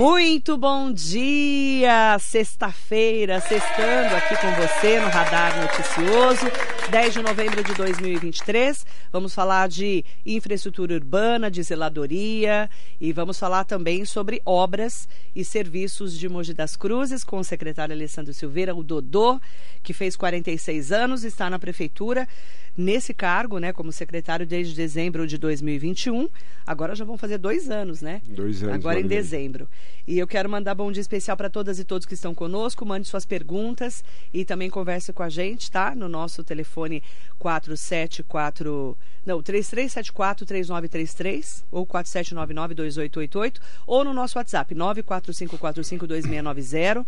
Muito bom dia! Sexta-feira, sextando aqui com você no Radar Noticioso, 10 de novembro de 2023. Vamos falar de infraestrutura urbana, de zeladoria e vamos falar também sobre obras e serviços de Mogi das Cruzes com o secretário Alessandro Silveira, o Dodô, que fez 46 anos, está na prefeitura nesse cargo, né, como secretário desde dezembro de 2021. Agora já vão fazer dois anos, né? Dois anos. Agora em dezembro. E eu quero mandar bom dia especial para todas e todos que estão conosco. Mande suas perguntas e também converse com a gente, tá? No nosso telefone 474 não, 3374-3933 ou 4799-2888 ou no nosso WhatsApp 945452690,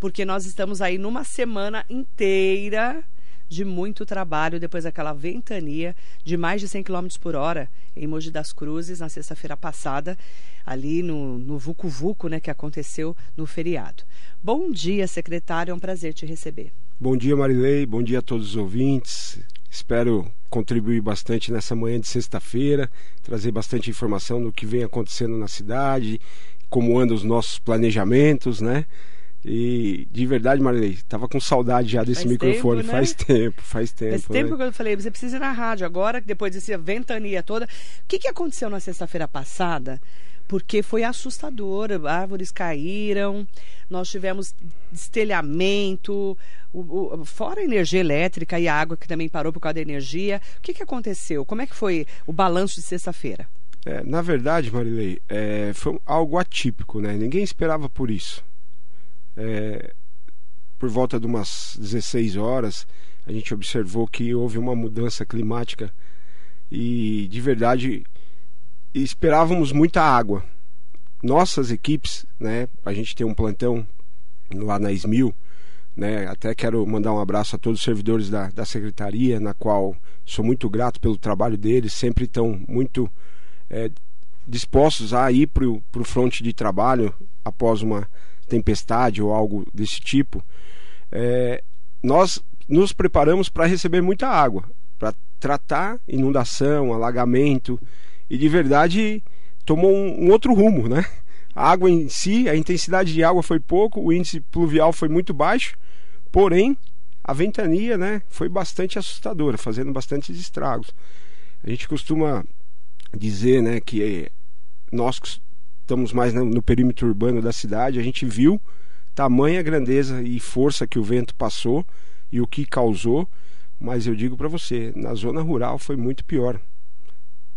porque nós estamos aí numa semana inteira de muito trabalho depois daquela ventania de mais de 100 km por hora em Mogi das Cruzes na sexta-feira passada, ali no, no Vucu Vucu, né, que aconteceu no feriado. Bom dia, secretário, é um prazer te receber. Bom dia, Marilei, bom dia a todos os ouvintes. Espero contribuir bastante nessa manhã de sexta-feira, trazer bastante informação do que vem acontecendo na cidade, como andam os nossos planejamentos, né? E de verdade, Marilei, tava com saudade já desse faz microfone. Tempo, né? Faz tempo, faz tempo. Faz tempo né? que eu falei, você precisa ir na rádio agora, depois dessa ventania toda. O que, que aconteceu na sexta-feira passada? Porque foi assustador, árvores caíram, nós tivemos destelhamento, o, o, fora a energia elétrica e a água que também parou por causa da energia. O que, que aconteceu? Como é que foi o balanço de sexta-feira? É, na verdade, Marilei, é, foi algo atípico, né? Ninguém esperava por isso é, por volta de umas 16 horas, a gente observou que houve uma mudança climática e de verdade esperávamos muita água. Nossas equipes, né, a gente tem um plantão lá na Esmil, né, até quero mandar um abraço a todos os servidores da, da secretaria, na qual sou muito grato pelo trabalho deles, sempre estão muito é, dispostos a ir para o fronte de trabalho após uma tempestade ou algo desse tipo, é, nós nos preparamos para receber muita água, para tratar inundação, alagamento e de verdade tomou um, um, outro rumo, né? A água em si, a intensidade de água foi pouco, o índice pluvial foi muito baixo, porém a ventania, né, foi bastante assustadora, fazendo bastantes estragos. A gente costuma dizer, né, que nós estamos mais no, no perímetro urbano da cidade, a gente viu tamanha grandeza e força que o vento passou e o que causou, mas eu digo para você, na zona rural foi muito pior.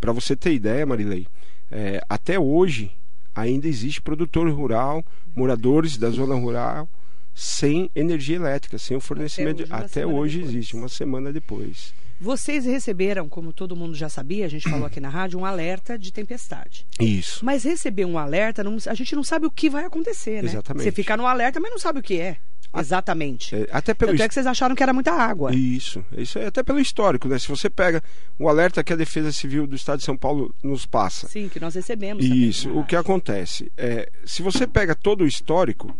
Para você ter ideia, Marilei, é, até hoje ainda existe produtor rural, moradores da zona rural sem energia elétrica, sem o fornecimento. Até hoje, até hoje existe, uma semana depois. Vocês receberam, como todo mundo já sabia, a gente falou aqui na rádio, um alerta de tempestade. Isso. Mas receber um alerta, não, a gente não sabe o que vai acontecer, né? Exatamente. Você fica no alerta, mas não sabe o que é. Exatamente. É, até pelo Tanto é que vocês acharam que era muita água. Isso. Isso é até pelo histórico, né? Se você pega o alerta que a Defesa Civil do Estado de São Paulo nos passa. Sim, que nós recebemos. Isso. Também, o que acontece? É, se você pega todo o histórico,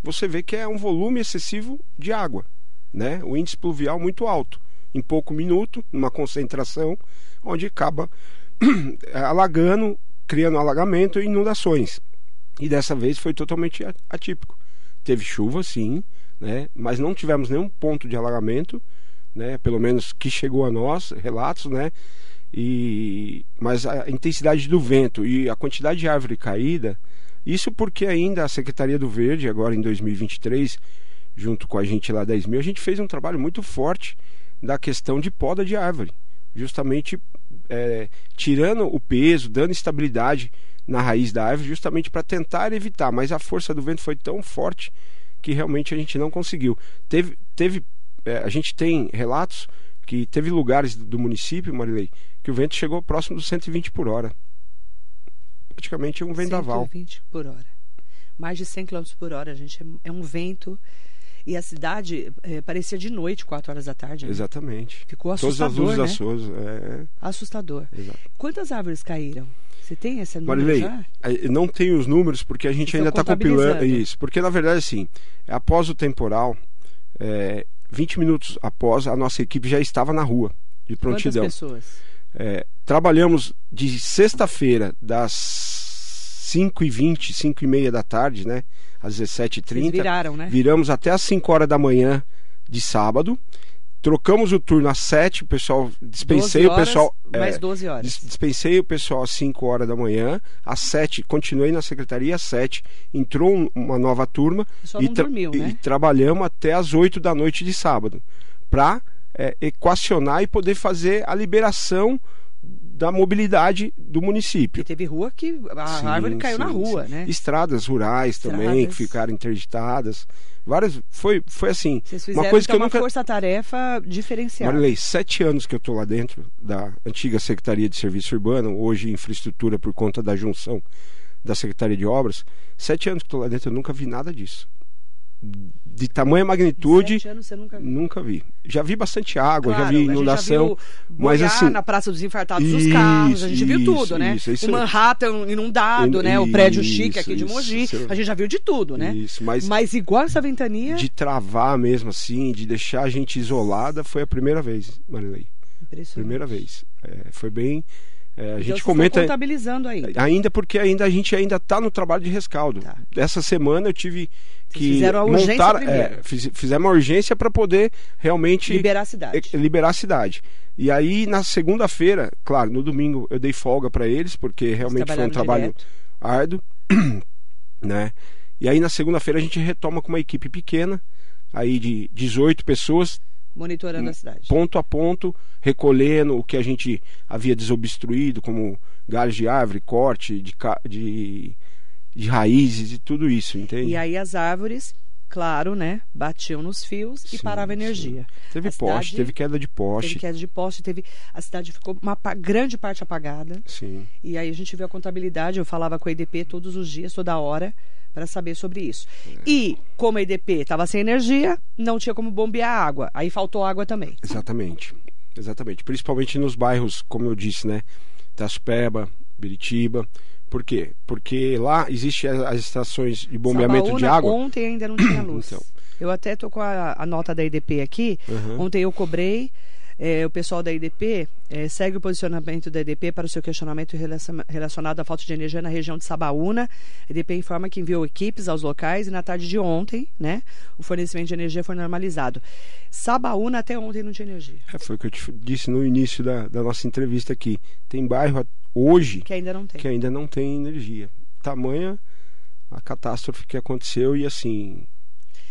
você vê que é um volume excessivo de água. Né? O índice pluvial muito alto em pouco minuto, numa concentração, onde acaba alagando, criando alagamento e inundações. E dessa vez foi totalmente atípico. Teve chuva, sim, né? mas não tivemos nenhum ponto de alagamento, né? pelo menos que chegou a nós, relatos, né? E, mas a intensidade do vento e a quantidade de árvore caída, isso porque ainda a Secretaria do Verde, agora em 2023, junto com a gente lá 10 mil, a gente fez um trabalho muito forte da questão de poda de árvore, justamente é, tirando o peso, dando estabilidade na raiz da árvore, justamente para tentar evitar. Mas a força do vento foi tão forte que realmente a gente não conseguiu. Teve, teve é, a gente tem relatos que teve lugares do município, Marilei, que o vento chegou próximo dos 120 por hora. Praticamente um vendaval. 120 por hora. Mais de 100 km por hora, gente. É um vento e a cidade é, parecia de noite, 4 horas da tarde. Né? Exatamente. Ficou assustador. Todas as luzes né? É... Assustador. Exato. Quantas árvores caíram? Você tem esse número Marilei, já? não tenho os números porque a gente ainda está compilando isso. Porque na verdade, assim, após o temporal, é, 20 minutos após, a nossa equipe já estava na rua de prontidão. Quantas pessoas? É, trabalhamos de sexta-feira, das 5h20, 5h30 da tarde, né? Às 17h30. Vocês viraram, né? Viramos até às 5 horas da manhã de sábado. Trocamos o turno às 7, o pessoal dispensei horas, o pessoal. Mais é, 12 horas. Dispensei o pessoal às 5 horas da manhã. Às 7, continuei na secretaria às 7. Entrou uma nova turma. E, dormiu, né? e trabalhamos até às 8 da noite de sábado. Para é, equacionar e poder fazer a liberação da mobilidade do município. E teve rua que a sim, árvore caiu sim, na rua, sim. né? Estradas rurais Estradas. também que ficaram interditadas. Várias, foi, foi assim. Vocês fizeram, uma coisa então, que eu uma nunca. força-tarefa diferenciada. Marilei, sete anos que eu estou lá dentro da antiga Secretaria de Serviço Urbano, hoje infraestrutura por conta da junção da Secretaria de Obras. Sete anos que estou lá dentro, eu nunca vi nada disso de tamanha magnitude. anos você nunca, viu. nunca vi. Já vi bastante água, claro, já vi inundação. Já mas assim. na Praça dos Infartados isso, dos carros, a gente isso, viu tudo, né? Isso, isso, o Manhattan inundado, né? O prédio chique aqui de Mogi. A gente já viu de tudo, né? Isso, mas, mas igual essa ventania. De travar mesmo assim, de deixar a gente isolada, foi a primeira vez, Marilei. Primeira vez. É, foi bem. É, a gente comenta contabilizando ainda. Ainda porque ainda a gente ainda está no trabalho de rescaldo. Tá. Essa semana eu tive que fizeram montar, é, fiz, fizemos uma urgência para poder realmente liberar a cidade. liberar a cidade. E aí na segunda-feira, claro, no domingo eu dei folga para eles porque realmente foi um trabalho direto. árduo, né? E aí na segunda-feira a gente retoma com uma equipe pequena, aí de 18 pessoas, monitorando a cidade. Ponto a ponto, recolhendo o que a gente havia desobstruído, como galhos de árvore, corte de, de, de raízes e tudo isso, entende? E aí as árvores claro, né? Batiam nos fios sim, e parava a energia. Sim. Teve a poste, cidade, teve queda de poste. Teve queda de poste, teve. A cidade ficou uma grande parte apagada. Sim. E aí a gente viu a contabilidade, eu falava com a EDP todos os dias, toda hora para saber sobre isso. É. E como a EDP estava sem energia, não tinha como bombear água. Aí faltou água também. Exatamente. Exatamente. Principalmente nos bairros, como eu disse, né? Taspeba, Biritiba. Por quê? Porque lá existem as estações de bombeamento Sabaúna, de água. Ontem ainda não tinha luz. então. Eu até tô com a, a nota da EDP aqui. Uhum. Ontem eu cobrei é, o pessoal da IDP é, segue o posicionamento da IDP para o seu questionamento relacionado à falta de energia na região de Sabaúna. A IDP informa que enviou equipes aos locais e na tarde de ontem, né, o fornecimento de energia foi normalizado. Sabaúna até ontem não tinha energia. É, foi o que eu te disse no início da, da nossa entrevista aqui. Tem bairro hoje que ainda não tem, que ainda não tem energia. Tamanha a catástrofe que aconteceu e assim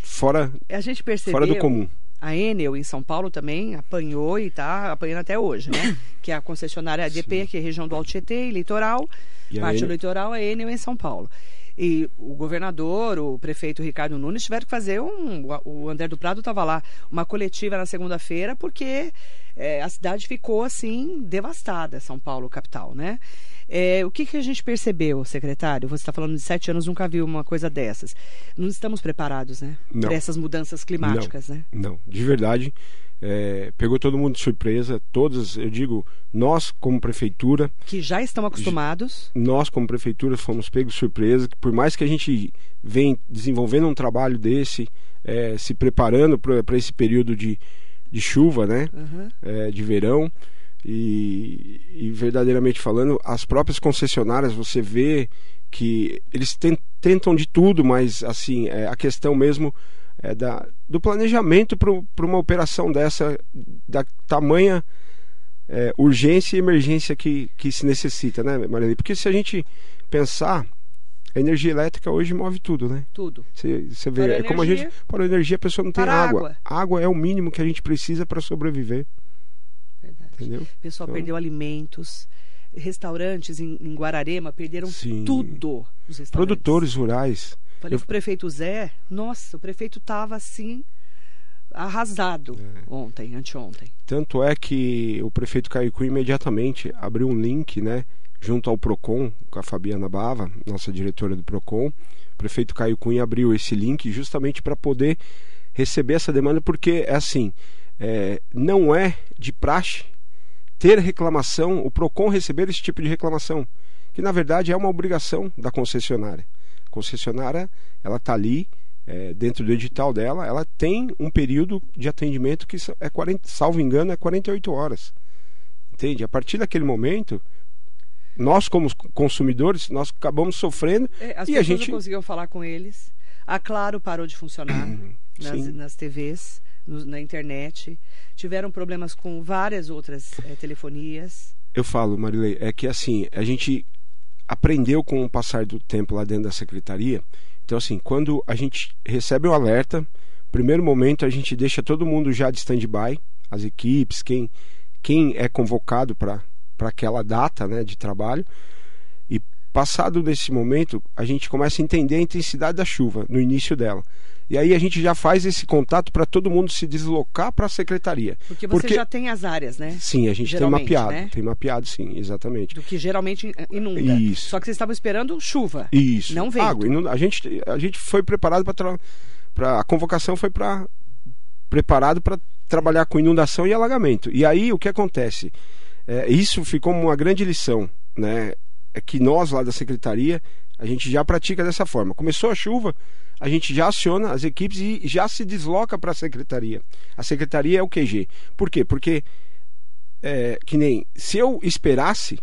fora a gente percebeu fora do comum a Enel em São Paulo também apanhou e está apanhando até hoje, né? que é a concessionária ADP, Sim. que é região do Alto Tietê, litoral, e parte do litoral, a Enel em São Paulo. E o governador, o prefeito Ricardo Nunes tiveram que fazer um. O André do Prado estava lá, uma coletiva na segunda-feira, porque é, a cidade ficou assim devastada, São Paulo, capital, né? É, o que, que a gente percebeu, secretário? Você está falando de sete anos, nunca viu uma coisa dessas. Não estamos preparados, né? Para essas mudanças climáticas, não, né? Não, de verdade. É, pegou todo mundo de surpresa, todas, eu digo, nós como prefeitura. Que já estão acostumados. Nós, como prefeitura, fomos pegos de surpresa, por mais que a gente vem desenvolvendo um trabalho desse, é, se preparando para esse período de, de chuva, né? Uhum. É, de verão. E, e, verdadeiramente falando, as próprias concessionárias você vê que eles tentam de tudo, mas assim é, a questão mesmo é da, do planejamento para uma operação dessa da tamanha é, urgência e emergência que, que se necessita, né, Maria? Porque se a gente pensar a energia elétrica hoje move tudo, né? Tudo. Você, vê, para é como a gente. Para a energia a pessoa não tem água. água. Água é o mínimo que a gente precisa para sobreviver. Entendeu? O pessoal então... perdeu alimentos. Restaurantes em, em Guararema perderam Sim. tudo. Produtores rurais. Falei Eu... o prefeito Zé, nossa, o prefeito estava assim arrasado é. ontem, anteontem. Tanto é que o prefeito Caicu imediatamente abriu um link, né, junto ao Procon, com a Fabiana Bava, nossa diretora do Procon. O prefeito Caio Cunha abriu esse link justamente para poder receber essa demanda, porque é assim, é, não é de praxe ter reclamação, o PROCON receber esse tipo de reclamação, que na verdade é uma obrigação da concessionária. Concessionária, ela está ali, é, dentro do edital dela, ela tem um período de atendimento que é 40, salvo engano, é 48 horas. Entende? A partir daquele momento, nós como consumidores, nós acabamos sofrendo É, as e a gente não conseguiam falar com eles. A Claro parou de funcionar nas, Sim. nas TVs, no- na internet. Tiveram problemas com várias outras eh, telefonias. eu falo, Marilei, é que assim, a gente aprendeu com o passar do tempo lá dentro da secretaria. Então, assim, quando a gente recebe o alerta, primeiro momento a gente deixa todo mundo já de stand-by, as equipes, quem, quem é convocado para aquela data né, de trabalho. Passado desse momento, a gente começa a entender a intensidade da chuva no início dela. E aí a gente já faz esse contato para todo mundo se deslocar para a secretaria. Porque você Porque- já tem as áreas, né? Sim, a gente tem Geralmente, mapeado. né? Tem mapeado, sim, exatamente. Do que geralmente inunda. Isso. Só que vocês estavam esperando chuva. Isso. Não vento. Água. inunda- A gente, a gente foi preparado para. Pra, a convocação foi para. Preparado para trabalhar com inundação e alagamento. E aí o que acontece? É, isso ficou uma grande lição, né? É que nós lá da secretaria a gente já pratica dessa forma. Começou a chuva, a gente já aciona as equipes e já se desloca para a secretaria. A secretaria é o QG. Por quê? Porque é, que nem se eu esperasse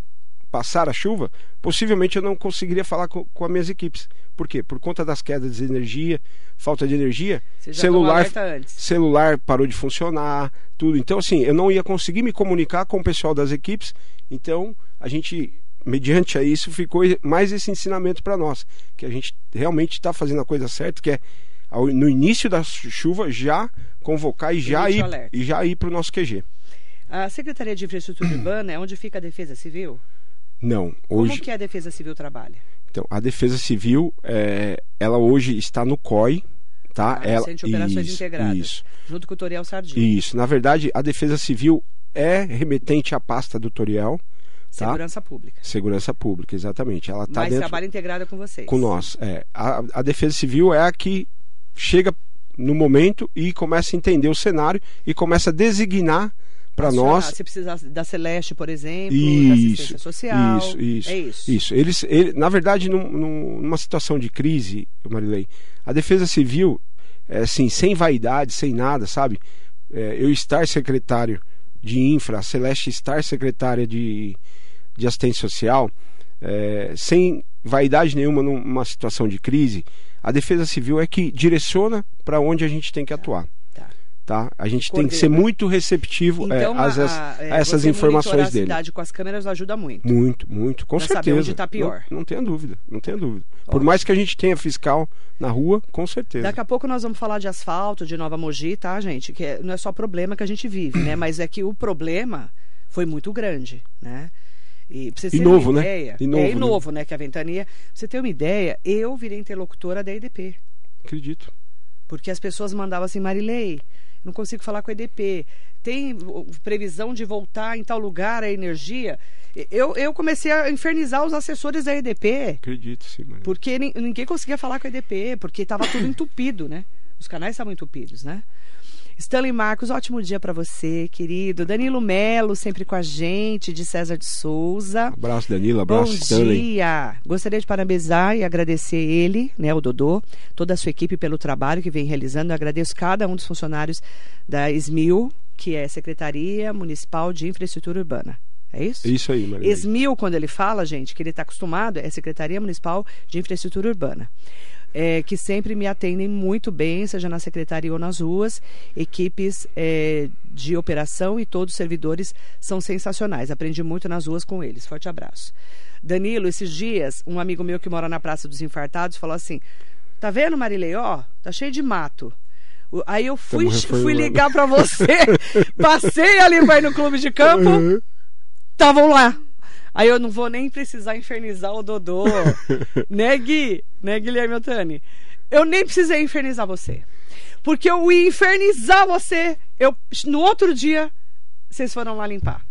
passar a chuva, possivelmente eu não conseguiria falar com, com as minhas equipes. Por quê? Por conta das quedas de energia, falta de energia, celular, celular parou de funcionar, tudo. Então, assim, eu não ia conseguir me comunicar com o pessoal das equipes. Então, a gente, mediante a isso, ficou mais esse ensinamento para nós, que a gente realmente está fazendo a coisa certa, que é no início da chuva já convocar e já ir e já ir para o nosso QG. A Secretaria de Infraestrutura Urbana é onde fica a Defesa Civil? Não, Como hoje que a Defesa Civil trabalha? Então, a Defesa Civil, é, ela hoje está no COI, tá? Ah, ela, Centro de Operações isso, Integradas. Isso, Junto com o Toriel Sardinha. isso. Na verdade, a Defesa Civil é remetente à pasta do Toriel, tá? Segurança Pública. Segurança Pública, exatamente. Ela está Mas dentro trabalha integrada com vocês. com nós. É. A, a Defesa Civil é a que chega no momento e começa a entender o cenário e começa a designar para nós Se precisar da Celeste, por exemplo, da Isso, assistência social. isso, isso. É isso. Isso. Eles, ele, na verdade, num- numa situação de crise, Marilei, a Defesa Civil, é, assim, sem vaidade, sem nada, sabe? É, eu estar secretário de infra, Celeste estar secretária de, de assistência social, é, sem vaidade nenhuma numa situação de crise, a Defesa Civil é que direciona para onde a gente tem que atuar. Tá. A gente tem que ser muito receptivo é, Então, às- a- a- é, a essas informações a dele. cidade com as câmeras ajuda muito. Muito, muito, com Pra saber certeza. onde tá pior. Não, não tenha dúvida, não tenha dúvida. Por Ótimo. mais que a gente tenha fiscal na rua, com certeza. Daqui a pouco nós vamos falar de asfalto, de Nova Mogi, tá, gente? Que é- não é só problema que a gente vive, né? Mas é que o problema foi muito grande, né? E pra você ter novo, uma né? ideia, E novo, é e né? novo, né? Que a ventania. Pra você ter uma ideia, eu virei interlocutora da EDP. Acredito. Porque as pessoas mandavam assim, Marilei, não consigo falar com a EDP. Tem previsão de voltar em tal lugar a energia? Eu, eu comecei a infernizar os assessores da EDP. Acredito, sim, Maria. Porque nin- ninguém conseguia falar com a EDP, porque estava tudo entupido, né? Os canais estavam entupidos, né? Stanley Marcos, ótimo dia para você, querido. Danilo Melo, sempre com a gente, de César de Souza. Abraço, Danilo, abraço, Bom Stanley. dia! Gostaria de parabenizar e agradecer ele, né, o Dodô, toda a sua equipe pelo trabalho que vem realizando. Eu agradeço cada um dos funcionários da SMIL, que é Secretaria Municipal de Infraestrutura Urbana. É isso? Isso aí, Maria. ESMIL, quando ele fala, gente, que ele está acostumado, é Secretaria Municipal de Infraestrutura Urbana. É, que sempre me atendem muito bem, seja na secretaria ou nas ruas. Equipes é, de operação e todos os servidores são sensacionais. Aprendi muito nas ruas com eles. Forte abraço. Danilo, esses dias, um amigo meu que mora na Praça dos Infartados falou assim: Tá vendo, Marilei? Ó, tá cheio de mato. Aí eu fui, Tamo fui ligar para você, passei ali vai no clube de campo, Uhum. estavam lá. Aí eu não vou nem precisar infernizar o Dodô. né, Gui? Né, Guilherme Otani? Eu nem precisei infernizar você. Porque eu ia infernizar você. Eu, no outro dia, vocês foram lá limpar.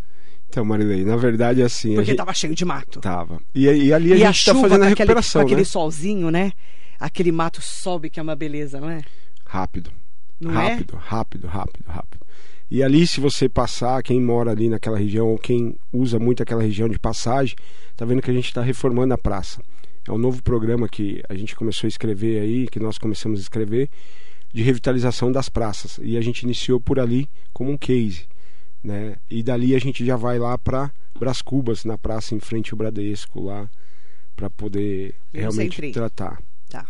Então, Marilei, na verdade, assim. a Porque gente... tava cheio de mato. Tava. E, e ali a e gente a está chuva fazendo com a aquele, recuperação, aquele né? solzinho, né? Aquele mato sobe, que é uma beleza, não é? Rápido. Não é? rápido, rápido, rápido, rápido. E ali, se você passar, quem mora ali naquela região, ou quem usa muito aquela região de passagem, tá vendo que a gente está reformando a praça. É um novo programa que a gente começou a escrever aí, que nós começamos a escrever, de revitalização das praças. E a gente iniciou por ali como um case. Né? E dali a gente já vai lá para Brás Cubas, na praça em frente ao Bradesco lá, para poder realmente tratar. Tá.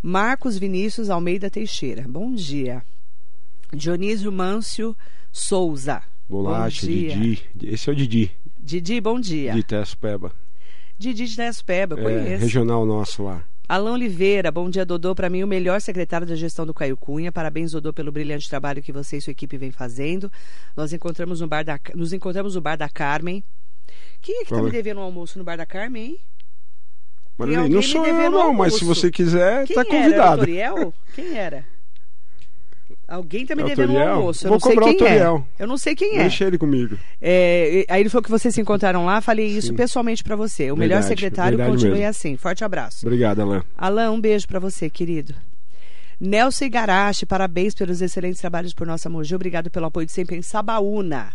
Marcos Vinícius Almeida Teixeira. Bom dia. Dionísio Mâncio Souza. Bolacha, Bom dia. Didi. Esse é o Didi, Didi, bom dia. de Tespeba. Didi de Nespeba, eu É, conheço. regional nosso lá. Alain Oliveira, bom dia, Dodô. Para mim, o melhor secretário da gestão do Caio Cunha. Parabéns, Dodô, pelo brilhante trabalho que você e sua equipe vem fazendo. Nós encontramos no bar da, nos encontramos no bar da Carmen. Quem é que tá Fala. me devendo um almoço no bar da Carmen, hein? Alguém não sou eu não, mas se você quiser, tá era? O convidado. Quem era? Alguém tá me É o devendo um almoço. Eu Vou não sei cobrar o quem é. Toriel. Eu não sei quem é. Deixa ele comigo. É, aí ele falou que vocês se encontraram lá. Falei isso Sim. pessoalmente para você. O melhor Verdade, secretário verdade continue mesmo. assim. Forte abraço. Obrigado, Alain. Alain, um beijo para você, querido. Nelson Igarashi, parabéns pelos excelentes trabalhos por nossa Mogi. Obrigado pelo apoio de sempre em Sabaúna.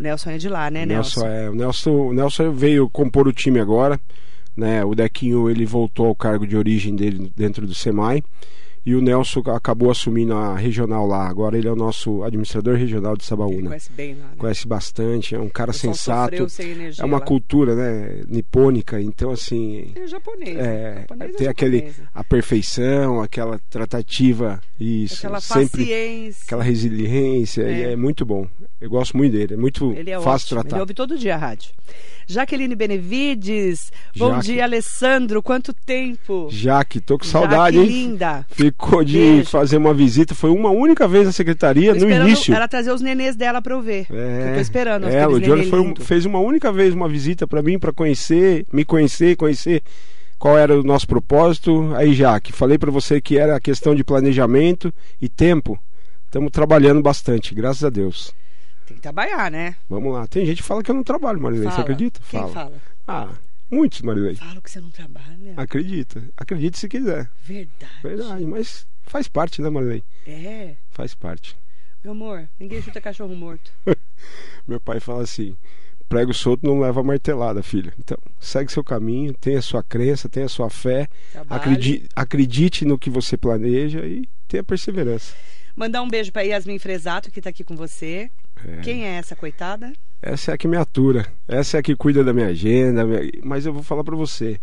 O Nelson é de lá, né, Nelson? Nelson, é, o Nelson, o Nelson veio compor o time agora. Né? O Dequinho ele voltou ao cargo de origem dele dentro do SEMAI. E o Nelson acabou assumindo a regional lá. Agora ele é o nosso administrador regional de Ele Sabaúna. conhece bem lá, né? Conhece bastante, é um cara O sensato. É uma lá. cultura, né, nipônica, então assim, É japonês. é, japonês tem é aquele japonês. a perfeição, aquela tratativa, isso, Aquela sempre paciência. aquela resiliência, e É. é muito bom. Eu gosto muito dele, é muito Ele é fácil ótimo. tratar. Ele ouve todo dia a rádio. Jaqueline Benevides. Bom Jaque. dia, Alessandro. Quanto tempo? Jaque, tô com saudade, Jaque hein? linda. Ficou de Beijo. fazer uma visita, foi uma única vez na secretaria, no início. ela trazer os nenês dela pra eu ver. É, Eu tô esperando. é, o Johnny um- fez uma única vez uma visita para mim, para conhecer, me conhecer, conhecer qual era o nosso propósito. Aí, Jaque, falei para você que era a questão de planejamento e tempo. Estamos trabalhando bastante, graças a Deus. Tem que trabalhar, né? Vamos lá. Tem gente que fala que eu não trabalho, Marilei. Você Fala. acredita? Quem fala. fala? Ah, muitos, Marilei. Fala que você não trabalha. Acredita. Acredite se quiser. Verdade. Verdade, mas faz parte, né, Marilei? É. Faz parte. Meu amor, ninguém chuta cachorro morto. Meu pai fala assim: prego solto não leva martelada, filho. Então, segue seu caminho, tenha sua crença, tenha sua fé, acredite, acredite no que você planeja e tenha perseverança. Mandar um beijo pra Yasmin Fresato, que tá aqui com você. É. Quem é essa coitada? Essa é a que me atura, essa é a que cuida da minha agenda. minha- Mas eu vou falar pra você: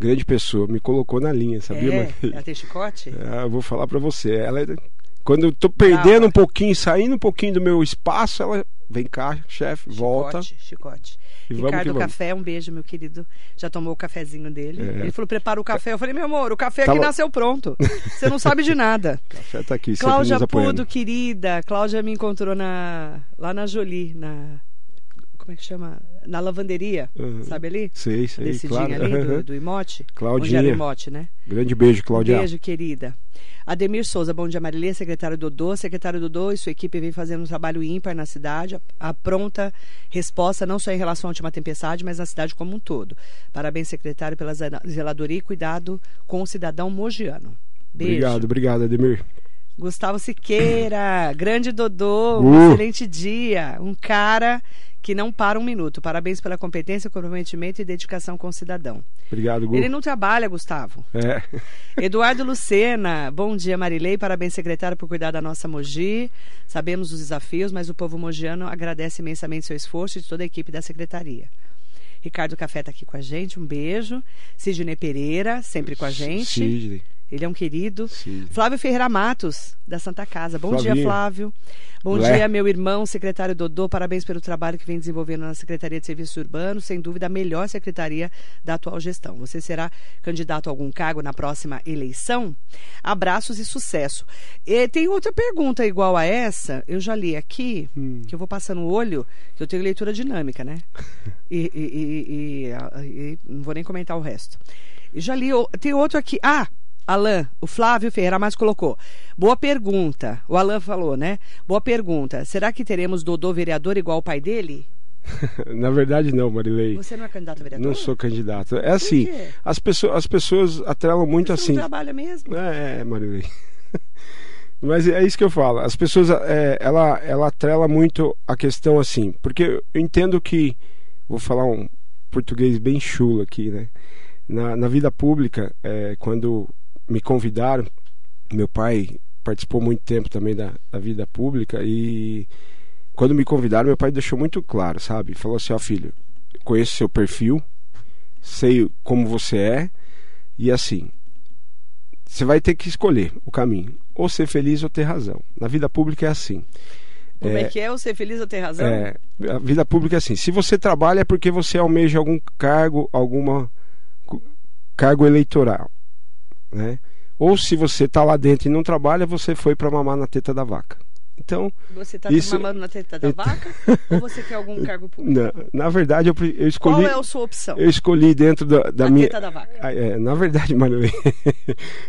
grande pessoa, me colocou na linha, sabia, é, Maria? ela tem chicote? É, eu vou falar pra você. Ela é- Quando eu tô perdendo um pouquinho, saindo um pouquinho do meu espaço, ela vem cá, chefe, volta. Chicote, chicote. E Ricardo. Café, um beijo, meu querido. Já tomou o cafezinho dele. É. Ele falou, prepara o café. Eu falei, meu amor, o café aqui nasceu pronto. Você não sabe de nada. O café tá aqui, Cláudia apoiando. Pudo, querida. Cláudia me encontrou na, lá na Jolie, na. Como é que chama? Na lavanderia. Uhum. Sabe ali? Sei, sei, Descidinha claro. ali do, do Imote. Claudinha. Onde era o Imote, né? Grande beijo, Claudia. Beijo, querida. Ademir Souza, bom dia, Marilê, secretário Dodô. Secretário Dodô e sua equipe vem fazendo um trabalho ímpar na cidade. A, a pronta resposta, não só em relação à última tempestade, mas na cidade como um todo. Parabéns, secretário, pela zela- zeladoria e cuidado com o cidadão mogiano. Beijo. Obrigado, obrigado, Ademir. Gustavo Siqueira, grande Dodô, um Uh. excelente dia. Um cara que não para um minuto. Parabéns pela competência, comprometimento e dedicação com o cidadão. Obrigado, Gu. Ele não trabalha, Gustavo. É. Eduardo Lucena, bom dia Marilei, parabéns secretário por cuidar da nossa Mogi. Sabemos os desafios, mas o povo mogiano agradece imensamente seu esforço e de toda a equipe da secretaria. Ricardo Café está aqui com a gente, um beijo. Sidney Pereira, sempre com a gente. Sidney. Ele é um querido. Sidney. Flávio Ferreira Matos, da Santa Casa. Bom dia. Flávio. Bom Lé. dia, meu irmão, secretário Dodô. Parabéns pelo trabalho que vem desenvolvendo na Secretaria de Serviços Urbanos. Sem dúvida, a melhor secretaria da atual gestão. Você será candidato a algum cargo na próxima eleição? Abraços e sucesso. E tem outra pergunta igual a essa. Eu já li aqui, Hum. que eu vou passando o olho, que eu tenho leitura dinâmica, né? E, e- e- e- não vou nem comentar o resto. E já li. Tem outro aqui. Ah! Alain, o Flávio Ferreira mais colocou. Boa pergunta. O Alain falou, né? Boa pergunta. Será que teremos Dodô vereador igual o pai dele? Na verdade, não, Marilei. Você não é candidato a vereador? Não sou candidato. É assim, as pessoas, as pessoas atrelam muito Você assim. não trabalha mesmo? É, é, Marilei. Mas é isso que eu falo. As pessoas, é, ela, ela atrela muito a questão assim, porque eu entendo que, vou falar um português bem chulo aqui, né? Na, na vida pública, é, quando me convidaram, meu pai participou muito tempo também da, da vida pública e quando me convidaram, meu pai deixou muito claro, sabe? Falou assim, ó filho, conheço seu perfil, sei como você é e assim, você vai ter que escolher o caminho, ou ser feliz ou ter razão. Na vida pública é assim. Como é, é que é o ser feliz ou ter razão? É, a vida pública é assim. Se você trabalha é porque você almeja algum cargo, alguma cargo eleitoral, né? Ou se você está lá dentro e não trabalha, você foi para mamar na teta da vaca. Então, você está isso... mamando na teta da vaca ou você quer algum cargo público? Na, na verdade, eu, eu, escolhi. Qual é a sua opção? Eu escolhi dentro da, da a minha. Teta da vaca. Ah, é, na verdade, Manuel,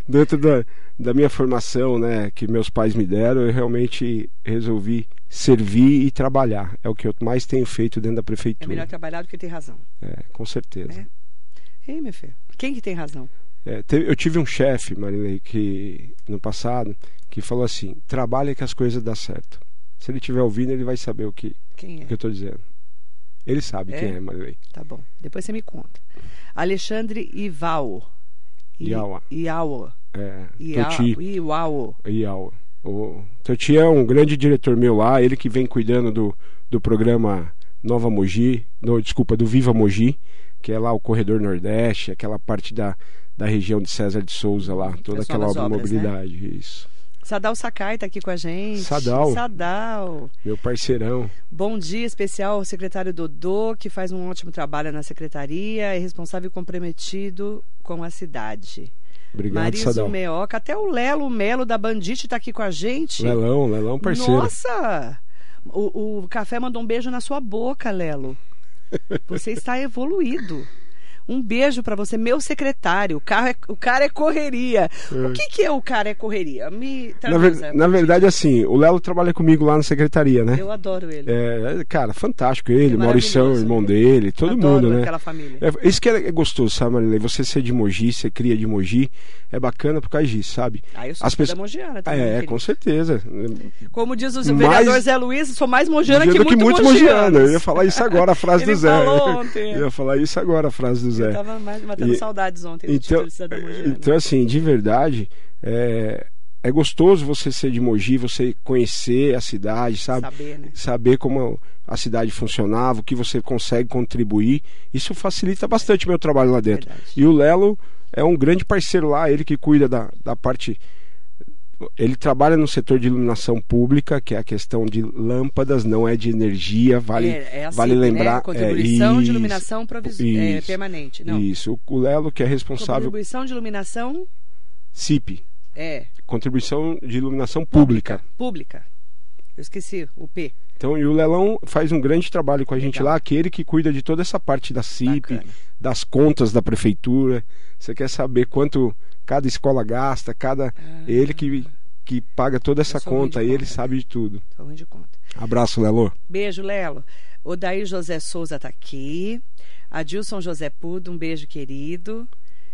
dentro da, da minha formação, né, que meus pais me deram, eu realmente resolvi servir e trabalhar. É o que eu mais tenho feito dentro da prefeitura. É melhor trabalhar do que ter razão. É, com certeza. É. Ei, meu filho, quem que tem razão? É, teve, eu tive um chefe, Marilei, que no passado, que falou assim: trabalha que as coisas dão certo. Se ele estiver ouvindo, ele vai saber o que, quem é? que eu estou dizendo. Ele sabe é? quem é, Marilei. Tá bom. Depois você me conta. Alexandre Ival. Iaua. Iaua. É. Iau. Iau. Iau. O Toti é um grande diretor meu lá, ele que vem cuidando do, do programa Nova Mogi, no, desculpa, do Viva Mogi, que é lá o Corredor Nordeste, aquela parte da, da região de César de Souza lá, toda aquela obra de mobilidade, né? isso. Sadal Sakai está aqui com a gente. Sadal. Sadal. Meu parceirão. Bom dia especial ao secretário Dodô, que faz um ótimo trabalho na secretaria, é responsável e comprometido com a cidade. Obrigado, Sadal. Meoca, até o Lelo Melo da Bandite está aqui com a gente. Lelão, Lelão parceiro. Nossa! O, o café mandou um beijo na sua boca, Lelo. Você está evoluído. Um beijo para você, meu secretário. O, carro é, o cara é correria. É. O que, que é o cara é correria? Me na, ver, na verdade, assim, o Lelo trabalha comigo lá na secretaria, né? Eu adoro ele. É, é cara, fantástico ele, é Maurição, irmão dele, todo adoro mundo, né? aquela família. É, isso que é, gostoso, sabe, Marilei? Você ser de Mogi, você cria de Mogi, é bacana por causa disso, sabe? Ah, eu sou As pessoas... mogiana também. É, com certeza. Como diz o vereador mais... Zé Luiz, sou mais mogiana que, que muito mogiana. Eu ia falar isso agora, a frase do Zé. Ontem. Eu ia falar isso agora, a frase do Eu tava mais matando e, saudades ontem. Então, então assim, de verdade, é, é gostoso você ser de Mogi, você conhecer a cidade, sabe? Saber, né? Saber como a cidade funcionava, o que você consegue contribuir. Isso facilita bastante meu trabalho lá dentro. Verdade. E o Lelo é um grande parceiro lá, ele que cuida da, da parte ele trabalha no setor de iluminação pública, que é a questão de lâmpadas, não é de energia, vale, é, é assim, vale lembrar. Né? Contribuição é, de iluminação provis... É, isso, é, permanente. Não. Isso, o Lelo que é responsável. Contribuição de iluminação. CIP. É. Contribuição de iluminação pública. Pública. pública. Eu esqueci, o P. Então, e o Lelão faz um grande trabalho com a gente Legal. lá, aquele que cuida de toda essa parte da CIP, Bacana. das contas da prefeitura. Você quer saber quanto cada escola gasta, cada. Ah. Ele que, que paga toda essa conta ele sabe de tudo. Sou ruim de conta. Abraço, Lelo. Beijo, Lelo. O Daí José Souza está aqui. Adilson José Pudo, um beijo querido.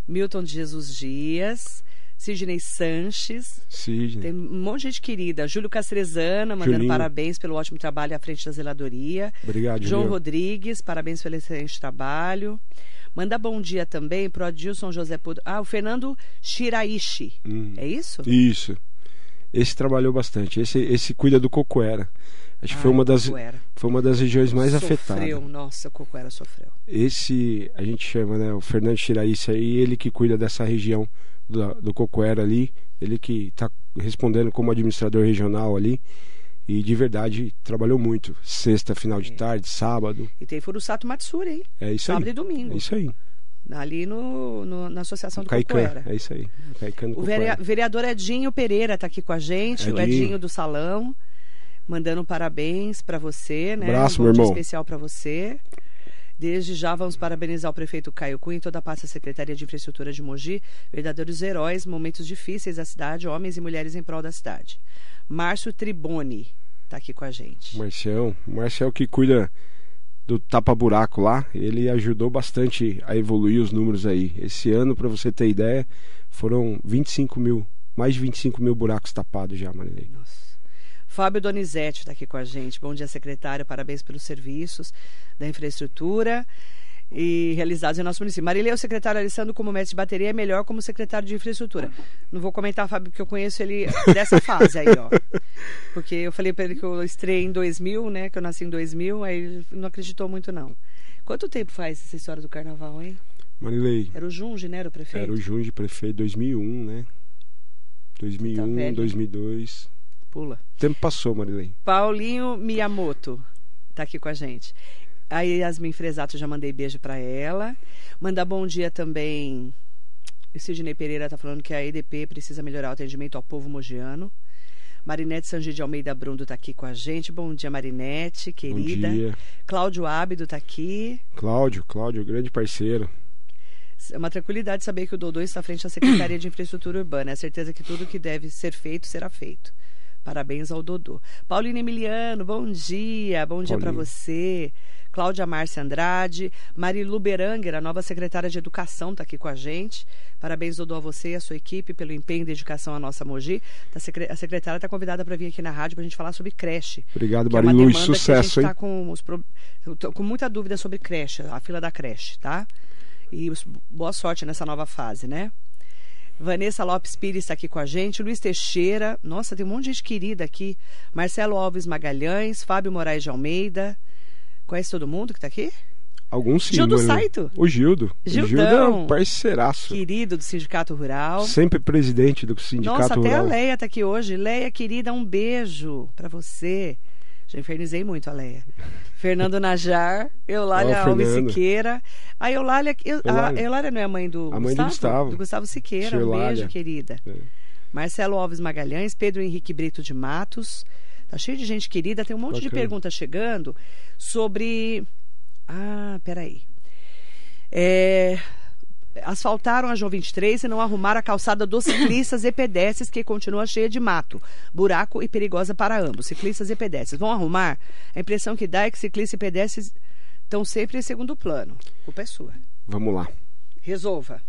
Milton de Jesus Dias. Sidney Sanches. Sidney. Tem um monte de gente querida. Júlio Castrezana, mandando Julinho. parabéns pelo ótimo trabalho à frente da zeladoria. Obrigado, João. Rodrigues, parabéns pelo excelente trabalho. Manda bom dia também para o Adilson José Pudo. Ah, o Fernando Shiraishi. Hum. É isso? Isso. Esse trabalhou bastante. Esse, esse cuida do Cocoera. Acho que foi uma das foi uma das regiões mais sofreu. afetadas. Nossa, o Cocoera sofreu. Esse a gente chama, né, o Fernando Shiraishi aí, ele que cuida dessa região do, do Cocoera ali, ele que está respondendo como administrador regional ali. E de verdade trabalhou muito. Sexta, final de É. tarde, sábado. E tem Furusato Matsuri, hein? É isso Sábado aí. e domingo. É isso aí. Ali no, no- na Associação do Caican. Cocoera. É isso aí. O verea- Cocoera. vereador Edinho Pereira está aqui com a gente, o Edinho. Edinho do Salão, mandando parabéns para você, né? Abraço, um meu irmão. especial para você. Desde já vamos parabenizar o prefeito Caio Cunha e toda a pasta da Secretaria de Infraestrutura de Mogi, verdadeiros heróis, momentos difíceis da cidade, homens e mulheres em prol da cidade. Márcio Triboni está aqui com a gente. Marcião. O Marcial que cuida do tapa-buraco lá, ele ajudou bastante a evoluir os números aí. Esse ano, para você ter ideia, foram 25 mil, mais de 25 mil buracos tapados já, Marilei. Nossa. Fábio Donizete está aqui com a gente. Bom dia, secretário. Parabéns pelos serviços da infraestrutura e realizados em nosso município. Marilei, o secretário Alessandro, como mestre de bateria, é melhor como secretário de infraestrutura. Não vou comentar, Fábio, porque eu conheço ele dessa fase aí, ó. Porque eu falei para ele que eu estreiei em 2000, né? Que eu nasci em 2000, aí ele não acreditou muito, não. Quanto tempo faz essa história do carnaval, hein? Marilei. Era o Junge, né? Era o prefeito? Era o Junge, prefeito, 2001, né? 2001, tá 2002. Pula. O tempo passou, Marilei. Paulinho Miyamoto tá aqui com a gente. A Yasmin Fresato já mandei beijo para ela. Mandar bom dia também. O Sidney Pereira tá falando que a EDP precisa melhorar o atendimento ao povo mogiano. Marinete Sanji de Almeida Brundo está aqui com a gente. Bom dia, Marinete, querida. Bom dia. Cláudio Ábido está aqui. Cláudio, Cláudio, grande parceiro. É uma tranquilidade saber que o Dodô está à frente da Secretaria de Infraestrutura Urbana. É a certeza que tudo que deve ser feito será feito. Parabéns ao Dodô. Paulina Emiliano, bom dia. Bom dia para você. Cláudia Márcia Andrade, Marilu Beranger, a nova secretária de Educação, está aqui com a gente. Parabéns, Dodô, a você e a sua equipe pelo empenho e dedicação à nossa Mogi. A secretária está convidada para vir aqui na rádio para a gente falar sobre creche. Obrigado, é Marilu, é sucesso, hein? Tá com, os pro... com muita dúvida sobre creche, a fila da creche, tá? E boa sorte nessa nova fase, né? Vanessa Lopes Pires está aqui com a gente, Luiz Teixeira, nossa, tem um monte de gente querida aqui. Marcelo Alves Magalhães, Fábio Moraes de Almeida, Conhece todo mundo que está aqui? Alguns sim. Gildo Saito. O Gildo. Gildão, o Gildo é um parceiraço. Querido do Sindicato Rural. Sempre presidente do Sindicato Nossa, Rural. Nossa, até a Leia está aqui hoje. Leia, querida, um beijo para você. Já infernizei muito a Leia. Fernando Najar, Eulália oh, Alves Siqueira. A Eulália, Eulália. A Eulália não é a mãe do a mãe Gustavo? do Gustavo. Do Gustavo Siqueira. Um beijo, querida. É. Marcelo Alves Magalhães, Pedro Henrique Brito de Matos. Tá cheio de gente querida. Tem um monte Bacana. de perguntas chegando sobre ah, peraí. É, asfaltaram a João 23 e não arrumaram a calçada dos ciclistas e pedestres, que continua cheia de mato, buraco e perigosa para ambos, ciclistas e pedestres. Vão arrumar? A impressão que dá é que ciclistas e pedestres estão sempre em segundo plano. A culpa é sua. Vamos lá. Resolva.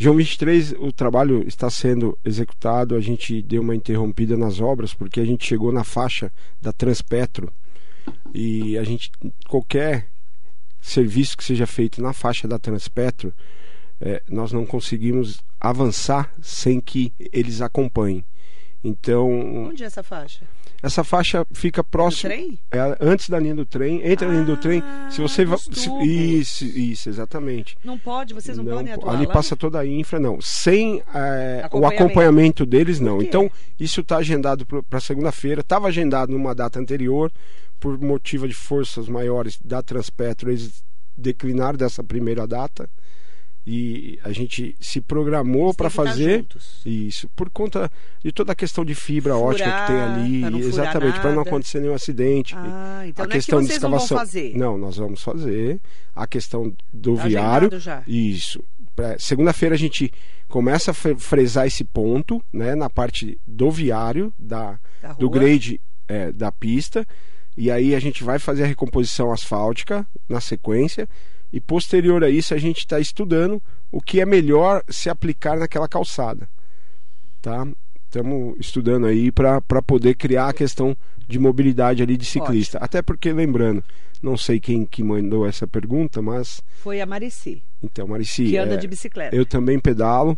João 23, o trabalho está sendo executado. A gente deu uma interrompida nas obras porque a gente chegou na faixa da Transpetro e a gente qualquer serviço que seja feito na faixa da Transpetro, é, nós não conseguimos avançar sem que eles acompanhem. Então. Onde é essa faixa? Essa faixa fica próximo. trem? É, antes da linha do trem. Entre ah, a linha do trem. Se você vai. Isso, isso, exatamente. Não pode, vocês não, não podem atuar. Ali lá? passa toda a infra, não. Sem é, acompanhamento. o acompanhamento deles, não. Então, isso está agendado para segunda-feira. Estava agendado numa data anterior por motivo de forças maiores da Transpetro, eles declinaram dessa primeira data e a gente se programou para fazer isso por conta de toda a questão de fibra Furar, ótica que tem ali, exatamente para não acontecer nenhum acidente. Ah, então a não questão é que de escavação. Não, fazer. não, nós vamos fazer a questão do tá viário. Já. Isso. Segunda-feira a gente começa a fresar esse ponto, né, na parte do viário da, da do grade é, da pista e aí a gente vai fazer a recomposição asfáltica na sequência. E posterior a isso a gente está estudando o que é melhor se aplicar naquela calçada. Tá? Estamos estudando aí para poder criar a questão de mobilidade ali de ciclista. Ótimo. Até porque, lembrando, não sei quem que mandou essa pergunta, mas. Foi a Marici. Então, Marici. Que anda é, de bicicleta. Eu também pedalo.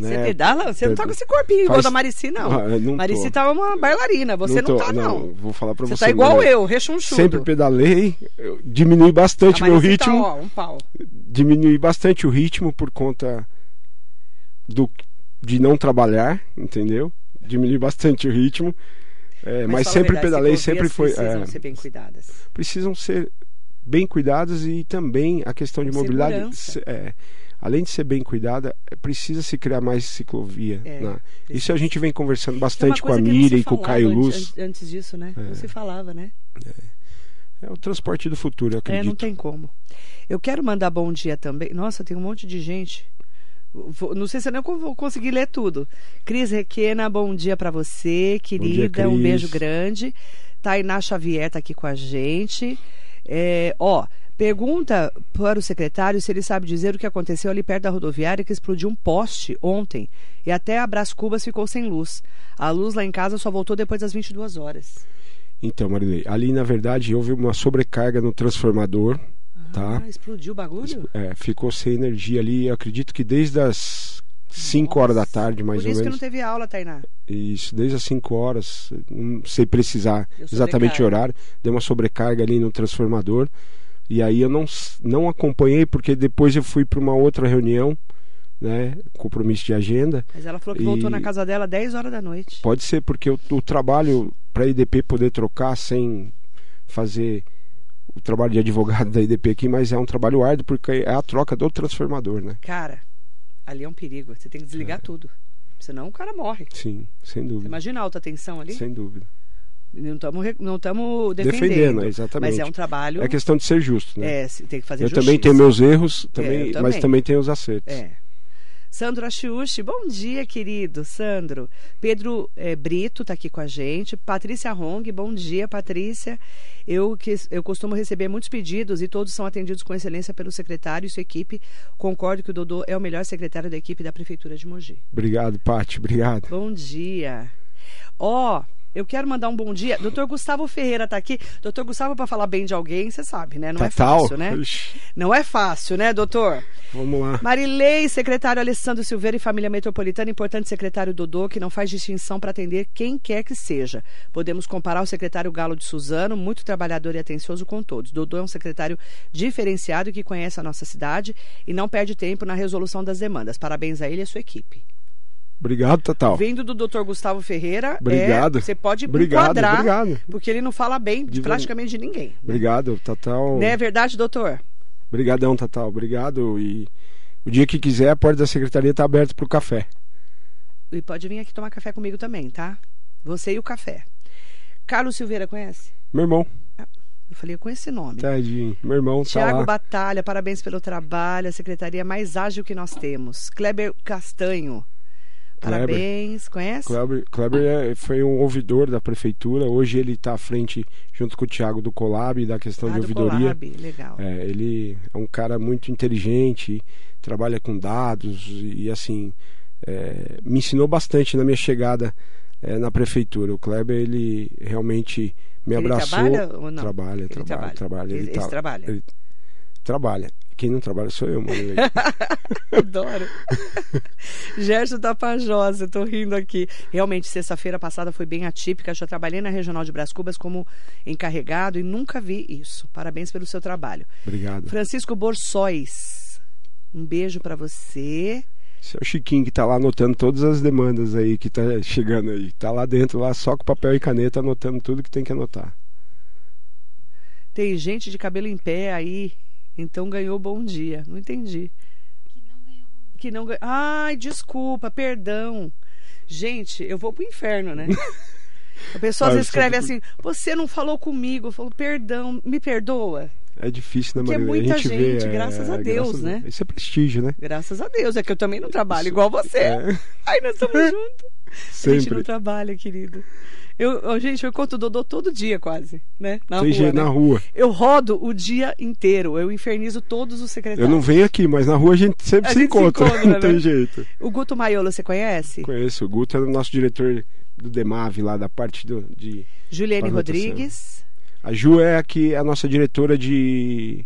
Você né? pedala? Você não tá com esse corpinho igual Faz- da Marici, não. Ah, não Marici tô. tá uma bailarina, você não, tô- tá, não. Vou falar para Você você. tá igual eu, rechonchudo. Sempre pedalei, diminui bastante meu Marici ritmo. Tá, ó, um pau. diminui bastante o ritmo por conta do de não trabalhar, entendeu? Diminui bastante o ritmo. É, mas, a sempre verdade, pedalei, sempre foi. Precisam é, ser bem cuidadas. precisam ser bem cuidadas e também a questão de mobilidade. é, além de ser bem cuidada, é, precisa se criar mais ciclovia. É, né? Isso a gente vem conversando uma bastante com a Miriam e com o Caio antes- Luz. an- Antes disso, né? Não se falava, né? É o transporte do futuro, eu É, acredito. não tem como. Eu quero mandar bom dia também. Nossa, tem um monte de gente. Vou- não sei se eu nem vou conseguir ler tudo. Cris Requena, bom dia para você, querida. um Cris. beijo grande. Tainá Xavier tá aqui com a gente. É, ó, pergunta para o secretário se ele sabe dizer o que aconteceu ali perto da rodoviária que explodiu um poste ontem e até a Brás Cubas ficou sem luz. A luz lá em casa só voltou depois das 22 horas. Então, Marilei, ali na verdade houve uma sobrecarga no transformador. Tá. Ah, explodiu o bagulho? É, ficou sem energia ali, acredito que desde as 5 horas da tarde, mais Por ou isso que menos. não teve aula, Tainá. Isso, desde as 5 horas, não sei precisar exatamente o horário, deu uma sobrecarga ali no transformador E aí eu não, não acompanhei, porque depois eu fui para uma outra reunião, né? Compromisso de agenda. Mas ela falou que e... voltou na casa dela 10 horas da noite. Pode ser, porque o, o trabalho para a IDP poder trocar sem fazer o trabalho de advogado da IDP aqui, mas é um trabalho árduo porque é a troca do transformador, né? Cara, ali é um perigo. Você tem que desligar é. tudo. Senão o cara morre. Sim, sem dúvida. Você imagina a alta tensão ali? Sem dúvida. Não estamos não defendendo. Defendendo, exatamente. Mas é um trabalho. É questão de ser justo, né? É, tem que fazer eu justiça. também tenho meus erros, também, é, também. mas também tenho os acertos. É. Sandro Achiuchi, bom dia, querido. Sandro. Pedro é, Brito está aqui com a gente. Patrícia Rong, bom dia, Patrícia. Eu, que, eu costumo receber muitos pedidos e todos são atendidos com excelência pelo secretário e sua equipe. Concordo que o Dodô é o melhor secretário da equipe da Prefeitura de Mogi. Obrigado, Pati. Obrigado. Bom dia. Ó, oh, eu quero mandar um bom dia. Doutor Gustavo Ferreira está aqui. Doutor Gustavo, para falar bem de alguém, você sabe, né? Não Total. é fácil, né? Não é fácil, né, doutor? Vamos lá. Marilei, secretário Alessandro Silveira e família metropolitana, importante secretário Dodô, que não faz distinção para atender quem quer que seja. Podemos comparar o secretário Galo de Suzano, muito trabalhador e atencioso com todos. Dodô é um secretário diferenciado que conhece a nossa cidade e não perde tempo na resolução das demandas. Parabéns a ele e a sua equipe. Obrigado, Tatal. Vindo do Dr. Gustavo Ferreira, obrigado. É, você pode obrigado, enquadrar, obrigado. porque ele não fala bem de praticamente de ninguém. Né? Obrigado, Tatal. Não é verdade, doutor? Obrigadão, Tatal. Obrigado. E o dia que quiser, a porta da secretaria está aberta para o café. E pode vir aqui tomar café comigo também, tá? Você e o café. Carlos Silveira, conhece? Meu irmão. Ah, eu falei com esse nome. Tadinho. Meu irmão tá Tiago lá. Batalha, parabéns pelo trabalho. A secretaria mais ágil que nós temos. Kleber Castanho. Parabéns, conhece? Kleber, Kleber é, foi um ouvidor da prefeitura. Hoje ele está à frente, junto com o Tiago do Colab, da questão ah, de ouvidoria. Colab, legal. É, ele é um cara muito inteligente, trabalha com dados e, assim, é, me ensinou bastante na minha chegada é, na prefeitura. O Kleber, ele realmente me ele abraçou. Trabalha ou não? Trabalha, ele trabalha, trabalha. trabalha. Ele, ele, tá, trabalha. Ele trabalha. Quem não trabalha sou eu, mano. Adoro. Gerson Tapajós, eu tô rindo aqui. Realmente, sexta-feira passada foi bem atípica. Já trabalhei na Regional de Brás Cubas como encarregado e nunca vi isso. Parabéns pelo seu trabalho. Obrigado. Francisco Borsóis, um beijo para você. Esse é o Chiquinho que tá lá anotando todas as demandas aí que tá chegando aí. Tá lá dentro, lá só com papel e caneta, anotando tudo que tem que anotar. Tem gente de cabelo em pé aí então ganhou bom dia. Não entendi. Que não ganhou bom dia. Que não ganhou. Ai, desculpa, perdão. Gente, eu vou pro inferno, né? A pessoa ah, escreve assim: Você não falou comigo. Eu falo, perdão, me perdoa. É difícil, né, Porque Maria? é muita a gente, gente, vê, graças é, a Deus, graças né? Isso é prestígio, né? Graças a Deus, é que eu também não trabalho Isso, igual você. É. Aí nós estamos juntos. Sempre. A gente não trabalha, querido. Eu, eu, gente, eu conto Dodô todo dia quase, né? Na Tem rua, né? na rua. Eu rodo o dia inteiro, eu infernizo todos os secretários. Eu não venho aqui, mas na rua a gente sempre a se, gente encontra, se encontra não tem né? jeito. O Guto Maiolo, você conhece? Conheço, o Guto é o nosso diretor do DEMAV lá, da parte do, de... Juliane Rodrigues. A Ju é aqui a nossa diretora de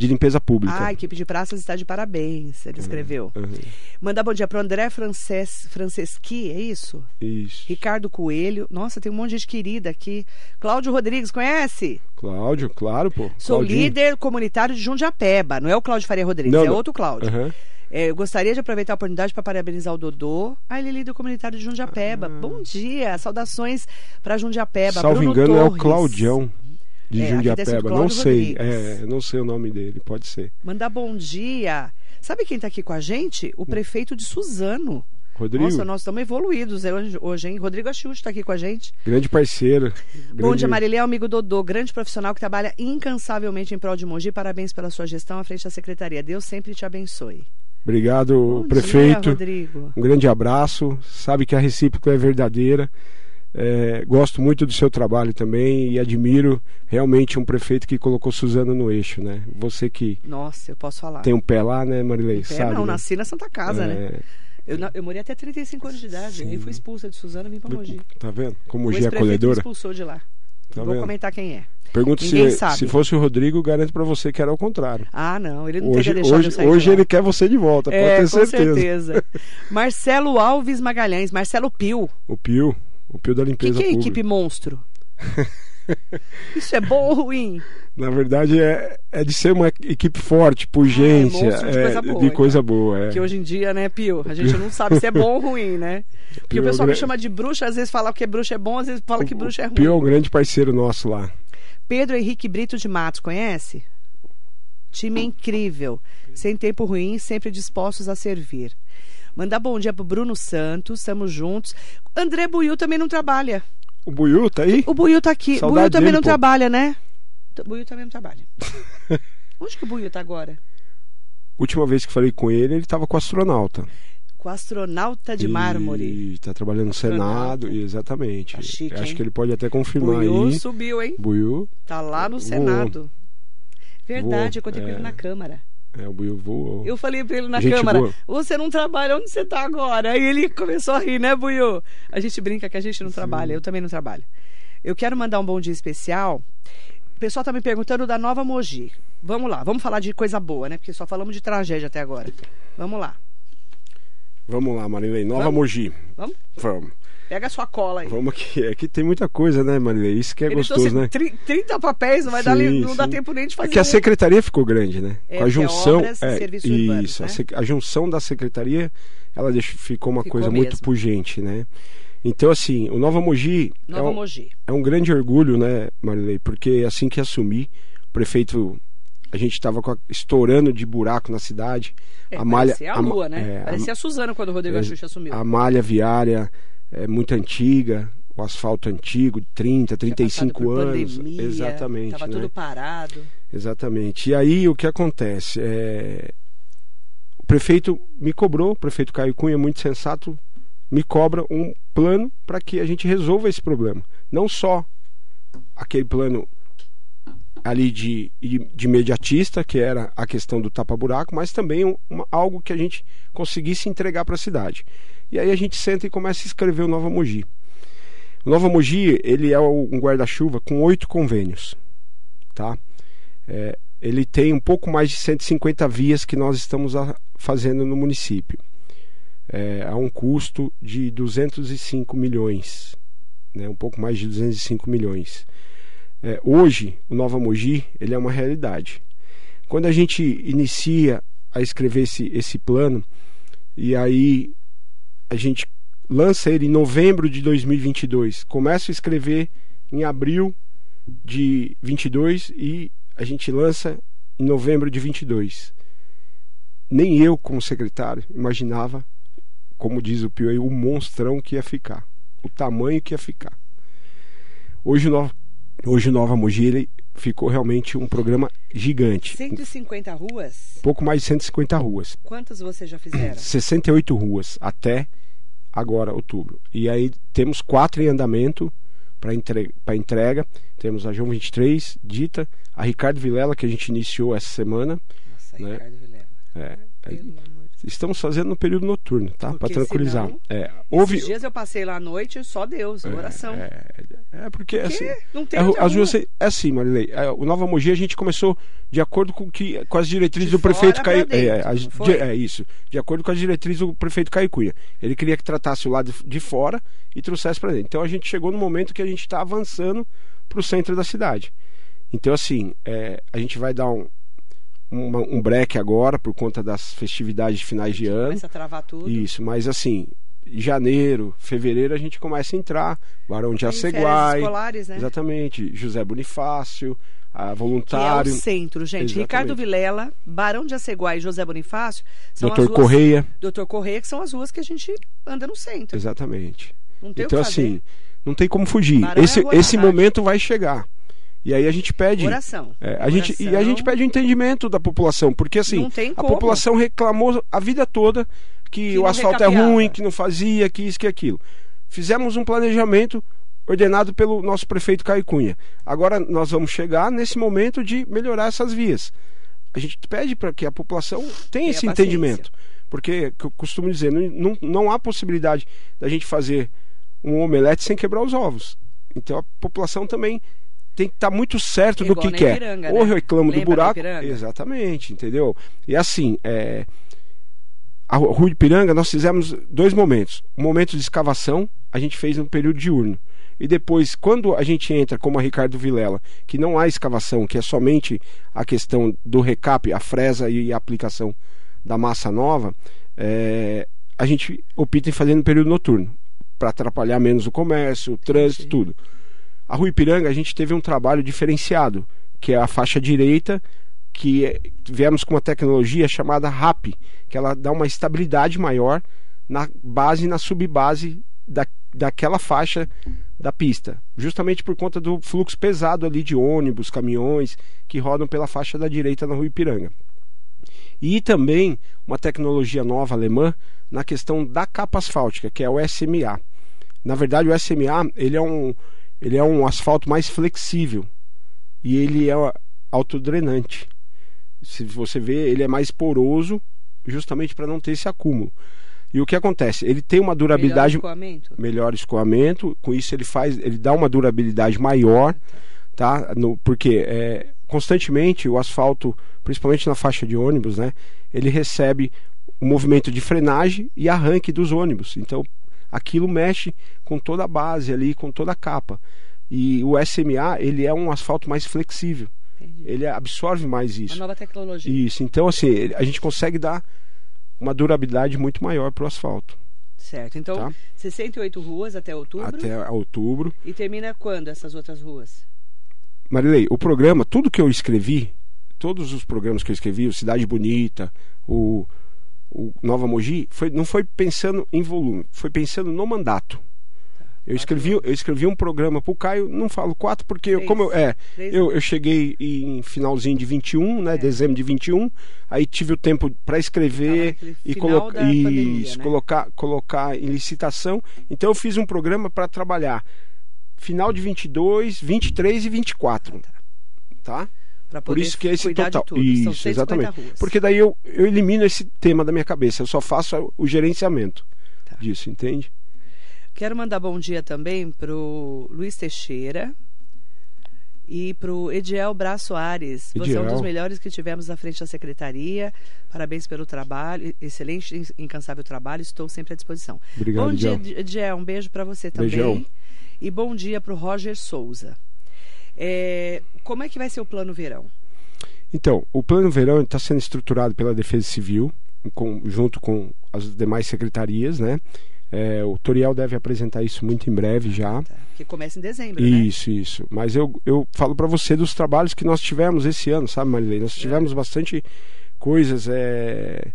de limpeza pública. Ah, a equipe de praças está de parabéns, ele escreveu. Uhum. Manda bom dia para o André Frances, Franceschi, é isso? Isso. Ricardo Coelho. Nossa, tem um monte de gente querida aqui. Cláudio Rodrigues, conhece? Cláudio, claro, pô. Sou Claudinho. líder comunitário de Jundiapeba. Não é o Cláudio Faria Rodrigues, não, é não. outro Cláudio. Uhum. É, eu gostaria de aproveitar a oportunidade para parabenizar o Dodô. Ah, ele é líder comunitário de Jundiapeba. Ah. Bom dia, saudações para Jundiapeba. Salvo Bruno engano, Torres. é o Claudião de É, o Jundiapeba. Não sei, é, não sei o nome dele, pode ser. Mandar bom dia. Sabe quem está aqui com a gente? O prefeito de Suzano. Rodrigo, Nossa, nós estamos evoluídos hoje, hein? Rodrigo Axux está aqui com a gente. grande parceiro. Bom grande- dia, Marilé, amigo Dodô, grande profissional que trabalha incansavelmente em prol de Mogi. Parabéns pela sua gestão à frente da secretaria. Deus sempre te abençoe. Obrigado, Bom prefeito. dia, Rodrigo. Um grande abraço. Sabe que a recíproca é verdadeira. É, gosto muito do seu trabalho também e admiro realmente um prefeito que colocou Suzano no eixo, né? Você que Nossa, eu posso falar. tem um pé lá, né, Marilei? Pé, Sabe, não, né? nasci na Santa Casa, né? É, Eu, na- eu morei até 35 anos de idade. Sim. Aí fui expulsa de Suzano e vim para Mogi. Tá vendo? Como O Mogi é me acolhedora. expulsou de lá. Tá vou vendo? comentar quem é. Pergunto Ninguém se, sabe. se fosse o Rodrigo, garanto pra você que era o contrário. Ah, não, ele não Hoje, teria deixado eu hoje, sair hoje ele quer você de volta, É, pode ter com certeza. certeza. Marcelo Alves Magalhães, Marcelo Pio. O Pio, o Pio da O que, limpeza que é pública. equipe monstro? Isso é bom ou ruim? Na verdade, é, é de ser uma equipe forte, pujança, Ah, é de coisa boa, de então. coisa boa. é. Que hoje em dia, né, Pio? A gente não sabe se é bom ou ruim, né? Porque Pio o é pessoal me gra- chama de bruxa, às vezes fala que bruxa é bom, às vezes fala que bruxa é ruim. Pio é um grande parceiro nosso lá. Pedro Henrique Brito de Matos, conhece? Time incrível, sem tempo ruim, sempre dispostos a servir. Mandar bom dia pro Bruno Santos, estamos juntos. André Buiu também não trabalha. O Buiu tá aí? O Buiu tá aqui. O Saudade Buiu também dele, não pô. trabalha, né? O Buiu também não trabalha. Onde que o Buiu tá agora? Última vez que falei com ele, ele tava com o astronauta. Com o astronauta de mármore. E tá trabalhando no. Senado, exatamente. Tá chique, Acho hein? que ele pode até confirmar Buiu aí. subiu, hein? Buiu, Tá lá no. Senado. Verdade, eu Voou, contei com ele é. na Câmara. É, o Buiu voou. Eu falei pra ele na Gente Câmara, você não trabalha, onde você tá agora? Aí ele começou a rir, né, Buiu? A gente brinca que a gente não trabalha, eu também não trabalho. Eu quero mandar um bom dia especial. O pessoal tá me perguntando da Nova Mogi. Vamos lá, vamos falar de coisa boa, né? Porque só falamos de tragédia até agora. Vamos lá. Vamos lá, Marilei. Nova Vamos? Mogi. Vamos? Vamos. Pega a sua cola aí. Vamos aqui. Aqui tem muita coisa, né, Marilei? Isso que é Ele gostoso, né? tri- 30 papéis, não vai dar, Sim, não dá tempo nem de É fazer. que a secretaria ficou grande, né? É, Com a é junção. obras urbanos, isso, a né? a junção da secretaria, ela deixou- ficou uma Ficou coisa muito mesmo. pungente, né? Então, assim, o Nova Mogi é Nova um, Mogi. é um grande orgulho, né, Marilei? Porque assim que assumi, o prefeito. A gente estava estourando de buraco na cidade. É, a malha. parecia a a lua, né? é, a- parecia a Suzana quando o Rodrigo é, Axuxa assumiu. a malha viária é muito antiga, o asfalto antigo, 30, Tinha 35 passado por anos. pandemia, Exatamente. Tava né? tudo parado. Exatamente. E aí o que acontece? É... O prefeito me cobrou, o prefeito Caio Cunha, muito sensato, me cobra um plano para que a gente resolva esse problema. Não só aquele plano ali de, de imediatista, que era a questão do tapa-buraco, mas também um- uma- algo que a gente conseguisse entregar para a cidade. E aí a gente senta e começa a escrever o Nova Mogi. O Nova Mogi, ele é um guarda-chuva com oito convênios, tá? É, ele tem um pouco mais de 150 vias que nós estamos a- fazendo no município. É, a um custo de 205 milhões, né? um pouco mais de 205 milhões. É, hoje, o Nova Mogi ele é uma realidade. Quando a gente inicia a escrever esse, esse plano, e aí a gente lança ele em novembro de 2022, começa a escrever em abril de 22 e a gente lança em novembro de 22. Nem eu, como secretário, imaginava, como diz o Pio aí, o monstrão que ia ficar, o tamanho que ia ficar. Hoje o Nova, hoje o Nova Mogi ele ficou realmente um programa gigante. 150 ruas? pouco mais de 150 ruas. Quantas vocês já fizeram? 68 ruas até agora, outubro. E aí temos quatro em andamento para entre, pra entrega. Temos a João 23, Dita, a Ricardo Vilela, que a gente iniciou essa semana. Nossa, né? Ricardo Vilela. É, Pelo amor de estamos fazendo no período noturno, tá? Para tranquilizar. senão- É, houve. Esses dias eu passei lá à noite, só Deus, oração. É, é porque, Porque assim. não tem É, as rua. ruas, é assim, Marilei. é, o Nova Mogi a gente começou de acordo com, que, com as diretrizes De do prefeito Caio. É, de- é isso. De acordo com as diretrizes do prefeito Caio Cunha. Ele queria que tratasse o lado de fora e trouxesse para dentro. Então a gente chegou no momento que a gente está avançando para o centro da cidade. Então, assim, é, a gente vai dar um, uma- um break agora por conta das festividades de finais de ano. Começa a travar tudo. Isso, mas assim, janeiro, fevereiro a gente começa a entrar. Barão de Aceguai. escolares, né? Exatamente. José Bonifácio, a Que é o voluntário, centro, gente. Exatamente. Ricardo Vilela, Barão de Aceguai e José Bonifácio são Dr. as ruas... Correia. Doutor Correia, que são as ruas que a gente anda no centro. Exatamente. Não tem Então, o que fazer. assim, não tem como fugir. Barão é Esse, rua esse momento vai chegar. E aí a gente pede. Oração. é, a gente, e a Oração. gente pede o entendimento da população, porque assim, a população reclamou a vida toda que, Que o asfalto é recapeava. ruim, que não fazia, que isso, que aquilo. Fizemos um planejamento ordenado pelo nosso prefeito Caio Cunha. Agora nós vamos chegar nesse momento de melhorar essas vias. A gente pede para que a população tenha esse entendimento. Porque, que eu costumo dizer, não, não, não há possibilidade da gente fazer um omelete sem quebrar os ovos. Então a população também tem que estar muito certo do Igual que na quer. Ipiranga, Ou né? reclamo do Lembra da buraco. Exatamente, entendeu? E assim, é, a Ru- Rua de Piranga nós fizemos dois momentos. Um momento de escavação, a gente fez no período diurno. e depois, quando a gente entra, como a Ricardo Vilela, que não há escavação, que é somente a questão do recap, a fresa e a aplicação da massa nova, é, a gente opta em fazer no período noturno, para atrapalhar menos o comércio, o trânsito, tudo. A Rua Ipiranga, a gente teve um trabalho diferenciado, que é a faixa direita, que viemos com uma tecnologia chamada RAP, que ela dá uma estabilidade maior na base e na subbase da, daquela faixa da pista, justamente por conta do fluxo pesado ali de ônibus, caminhões que rodam pela faixa da direita na Rua Ipiranga. E também uma tecnologia nova alemã na questão da capa asfáltica, que é o SMA. Na verdade, o SMA ele é um, ele é um asfalto mais flexível e ele é autodrenante. Se você vê, ele é mais poroso, justamente para não ter esse acúmulo. E o que acontece? Ele tem uma durabilidade melhor escoamento, melhor escoamento com isso ele faz, ele dá uma durabilidade maior, tá? No, porque é, constantemente o asfalto, principalmente na faixa de ônibus, né? Ele recebe o movimento de frenagem e arranque dos ônibus. Então aquilo mexe com toda a base ali, com toda a capa. E o SMA ele é um asfalto mais flexível. Entendi. Ele absorve mais isso. Uma nova tecnologia. Isso. Então assim a gente consegue dar uma durabilidade muito maior para o asfalto. Certo. Então, Tá. 68 ruas até outubro. Até outubro. E termina quando essas outras ruas? Marilei, o programa, tudo que eu escrevi, todos os programas que eu escrevi, o Cidade Bonita, o, o Nova Mogi, foi, não foi pensando em volume, foi pensando no mandato. Eu escrevi, eu escrevi um programa pro Caio, não falo quatro, porque eu- como eu, é, eu, eu cheguei em finalzinho de 21, né, É. dezembro de 21, aí tive o tempo para escrever e colocar da pandemia, né? colocar colocar em licitação. Então eu fiz um programa para trabalhar final de 22, 23 e 24, Tá. Pra Por poder isso que é esse total. tudo. São Isso, 150 exatamente. ruas. Porque daí eu, eu elimino esse tema da minha cabeça, eu só faço o gerenciamento Tá. disso, entende? Quero mandar bom dia também pro Luiz Teixeira e pro Ediel Bra Soares. Você é um Ediel. dos melhores que tivemos à frente da secretaria. Parabéns pelo trabalho, excelente, incansável trabalho. Estou sempre à disposição. Obrigado, bom dia, Ediel. Ediel. Um beijo para você também. Beijão. E bom dia pro Roger Souza. É, como é que vai ser o plano verão? Então, o plano verão está sendo estruturado pela Defesa Civil, com- junto com as demais secretarias, né? É, o Toriel deve apresentar isso muito em breve já. Tá? Que começa em dezembro, né? Isso, isso. Mas eu, eu falo para você dos trabalhos que nós tivemos esse ano, sabe, Marilei? Nós tivemos bastante coisas é,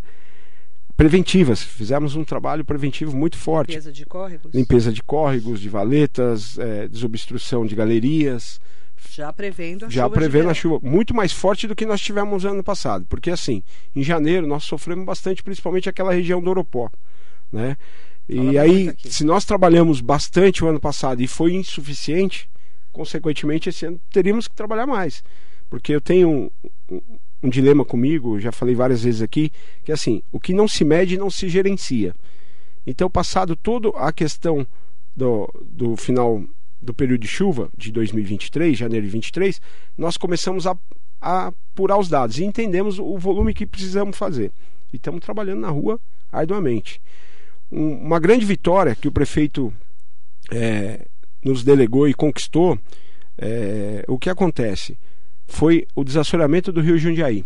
preventivas. Fizemos um trabalho preventivo muito forte. Limpeza de córregos? Limpeza de córregos, de valetas, é, desobstrução de galerias, Já prevendo a já chuva de prevendo a chuva muito mais forte do que nós tivemos ano passado, porque assim, em janeiro nós sofremos bastante, principalmente aquela região do Oropó, né? Fala E aí, se nós trabalhamos bastante o ano passado e foi insuficiente, consequentemente esse ano teríamos que trabalhar mais, porque eu tenho um, um, um dilema comigo, já falei várias vezes aqui, que é assim, o que não se mede não se gerencia. Então, passado toda a questão do, do final do período de chuva de 2023, janeiro de 23, nós começamos a, a apurar os dados e entendemos o volume que precisamos fazer. E estamos trabalhando na rua arduamente. Um- uma grande vitória que o prefeito é, nos delegou e conquistou, é, o que acontece? Foi o desassoreamento do rio Jundiaí.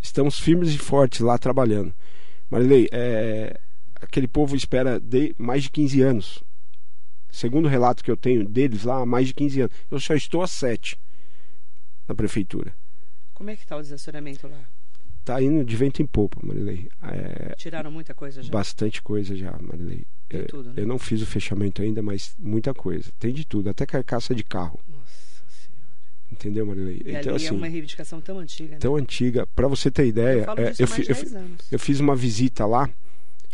Estamos firmes e fortes lá trabalhando. Marilei, é, aquele povo espera de mais de 15 anos. Segundo o relato que eu tenho deles lá, há mais de 15 anos. Eu só estou há 7 na prefeitura. Como é que está o desassoreamento lá? Tá indo de vento em popa, Marilei. É, Tiraram muita coisa já? bastante coisa já, Marilei. Tem É, tudo, né? Eu não fiz o fechamento ainda, mas muita coisa. Tem de tudo, até carcaça de carro. Nossa Senhora. Entendeu, Marilei? E então, ali é assim, uma reivindicação tão antiga, né? tão antiga. Para você ter eu ideia, falo é, eu, fi- eu de fi- 10 anos. eu fiz uma visita lá.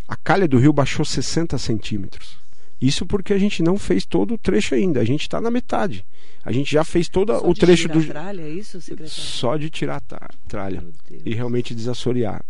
A calha do rio baixou 60 centímetros. Isso porque a gente não fez todo o trecho ainda. A gente está na metade. A gente já fez todo Só o de trecho tirar do. a tralha, é isso, secretário? Só de tirar a tralha. E realmente desassorear.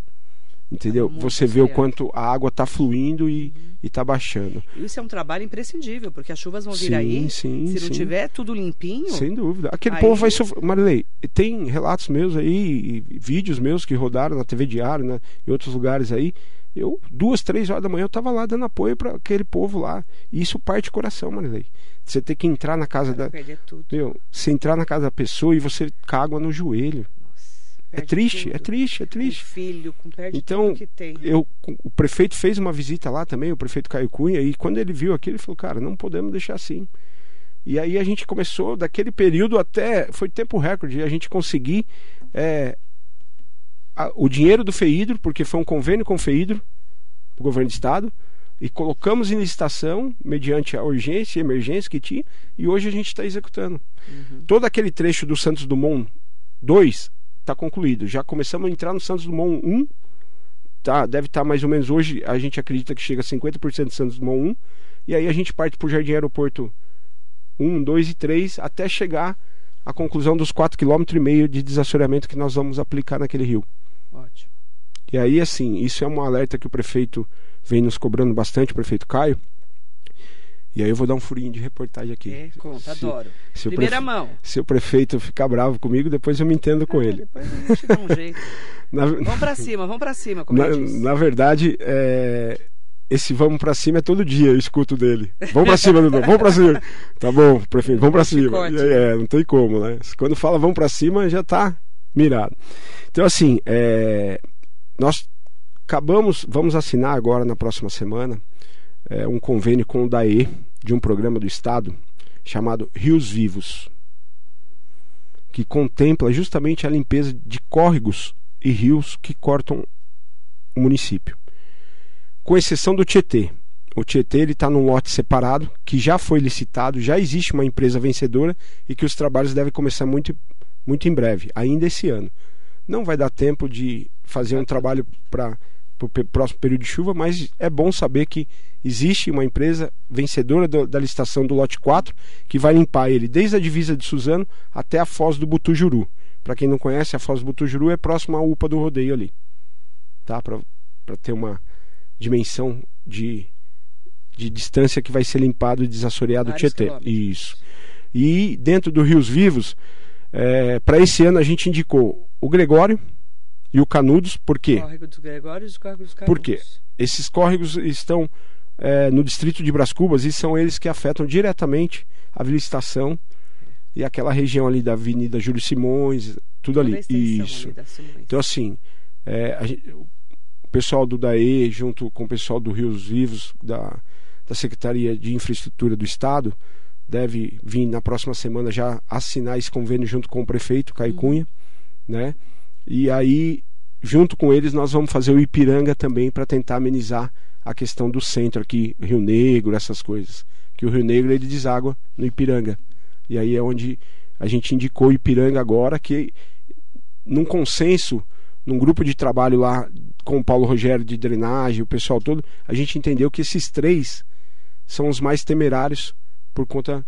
Entendeu? Tá Você vê o quanto a água está fluindo e está baixando. Isso é um trabalho imprescindível, porque as chuvas vão vir Sim, aí. sim, Se não sim. tiver tudo limpinho, Sem dúvida. Aquele Aí- povo vai sofrer. Marilei, tem relatos meus aí, e vídeos meus que rodaram na TV Diário, né, em outros lugares aí. Eu, duas, três horas da manhã, eu estava lá dando apoio para aquele povo lá. E isso parte o coração, Marilei. Você ter que entrar na casa da. tudo. Meu, você entrar na casa da pessoa e você cágua no joelho. Nossa, É triste, é triste, é Com triste. filho, com perde Então, tem. Eu, o prefeito fez uma visita lá também, o prefeito Caio Cunha, e quando ele viu aquilo, ele falou, cara, não podemos deixar assim. E aí a gente começou, daquele período até, foi tempo recorde, a gente conseguir é, a- o dinheiro do FEIDRO, porque foi um convênio com o FEIDRO, o governo do estado, e colocamos em licitação, mediante a urgência e emergência que tinha, e hoje a gente está executando. Uhum. Todo aquele trecho do Santos Dumont 2 está concluído. Já começamos a entrar no Santos Dumont 1. Tá, deve estar mais ou menos hoje, a gente acredita que chega a 50% do Santos Dumont 1. E aí a gente parte para o Jardim Aeroporto 1, 2 e 3 até chegar à conclusão dos 4,5 km de desassoreamento que nós vamos aplicar naquele rio. Ótimo. E aí, assim, isso é um alerta que o prefeito vem nos cobrando bastante, o prefeito Caio. E aí eu vou dar um furinho de reportagem aqui. É, conta, Se- adoro. se Primeira prefe- mão. se o prefeito ficar bravo comigo, depois eu me entendo com Ah, ele. Depois a gente dá um jeito. Na, Vamos pra cima, vamos pra cima, como na, na verdade, é, esse vamos pra cima é todo dia, eu escuto dele. Vamos pra cima, Dudu, vamos pra cima. Tá bom, prefeito, vamos pra cima. Aí, é, não tem como, né? Quando fala vamos pra cima, já tá mirado. Então, assim, é, nós acabamos, vamos assinar agora na próxima semana é, um convênio com o DAE, de um programa do Estado, chamado Rios Vivos, que contempla justamente a limpeza de córregos e rios que cortam o município. Com exceção do Tietê. O Tietê está num lote separado, que já foi licitado, já existe uma empresa vencedora e que os trabalhos devem começar muito, muito em breve, ainda esse ano. Não vai dar tempo de fazer um trabalho para o próximo período de chuva, mas é bom saber que existe uma empresa vencedora do- da licitação do lote 4 que vai limpar ele desde a divisa de Suzano até a foz do Butujuru. Para quem não conhece, a foz do Butujuru é próxima à UPA do rodeio ali. Tá? Para ter uma dimensão de, de distância que vai ser limpado e desassoreado o Tietê. quilômetros. Isso. E dentro do Rios Vivos, para esse ano a gente indicou o Gregório e o Canudos, por quê? Córrego dos Gregórios e Córrego dos Por quê? Canudos. Esses córregos estão é, no distrito de Bras Cubas e são eles que afetam diretamente a licitação e aquela região ali da Avenida Júlio Simões, tudo Toda ali. Isso. ali. Então, assim, é, gente- o pessoal do DAE, junto com o pessoal do Rios Vivos, da, da Secretaria de Infraestrutura do Estado, deve vir na próxima semana já assinar esse convênio junto com o prefeito Caio Cunha, né? E aí, junto com eles, nós vamos fazer o Ipiranga também para tentar amenizar a questão do centro aqui, Rio Negro, essas coisas. Que o Rio Negro ele deságua no Ipiranga. E aí é onde a gente indicou o Ipiranga agora, que num consenso, num grupo de trabalho lá com o Paulo Rogério de drenagem, o pessoal todo, a gente entendeu que esses três são os mais temerários por conta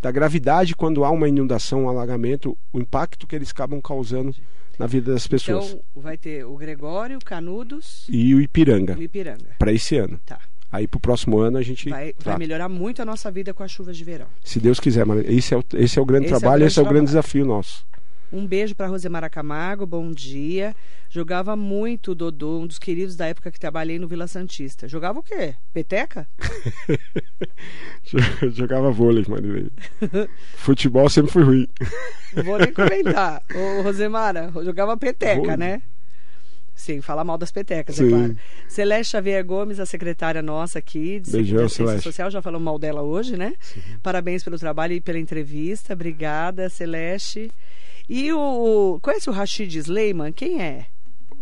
da gravidade quando há uma inundação, um alagamento, o impacto que eles acabam causando na vida das pessoas. Então vai ter o Gregório, o Canudos E o Ipiranga, o Ipiranga. para esse ano. Tá. Aí pro próximo ano a gente. Vai, vai melhorar muito a nossa vida com as chuvas de verão. Se Deus quiser, mas esse é o, esse é o grande Esse é o trabalho, grande esse é o grande trabalho. desafio nosso. Um beijo para Rosemara Camargo, bom dia. Jogava muito o Dodô, um dos queridos da época que trabalhei no Vila Santista. Jogava o quê? Peteca? Jogava vôlei, Marilei. Futebol sempre foi ruim. Vou nem comentar. Ô, Rosemara, jogava peteca, Vôlei. né? Sim, falar mal das petecas, Sim. é claro. Celeste Xavier Gomes, a secretária nossa aqui de Beijão, Celeste. Social, já falamos mal dela hoje, né? Parabéns pelo trabalho e pela entrevista. Obrigada, Celeste. E o. Conhece o Rashid Sleiman? Quem é?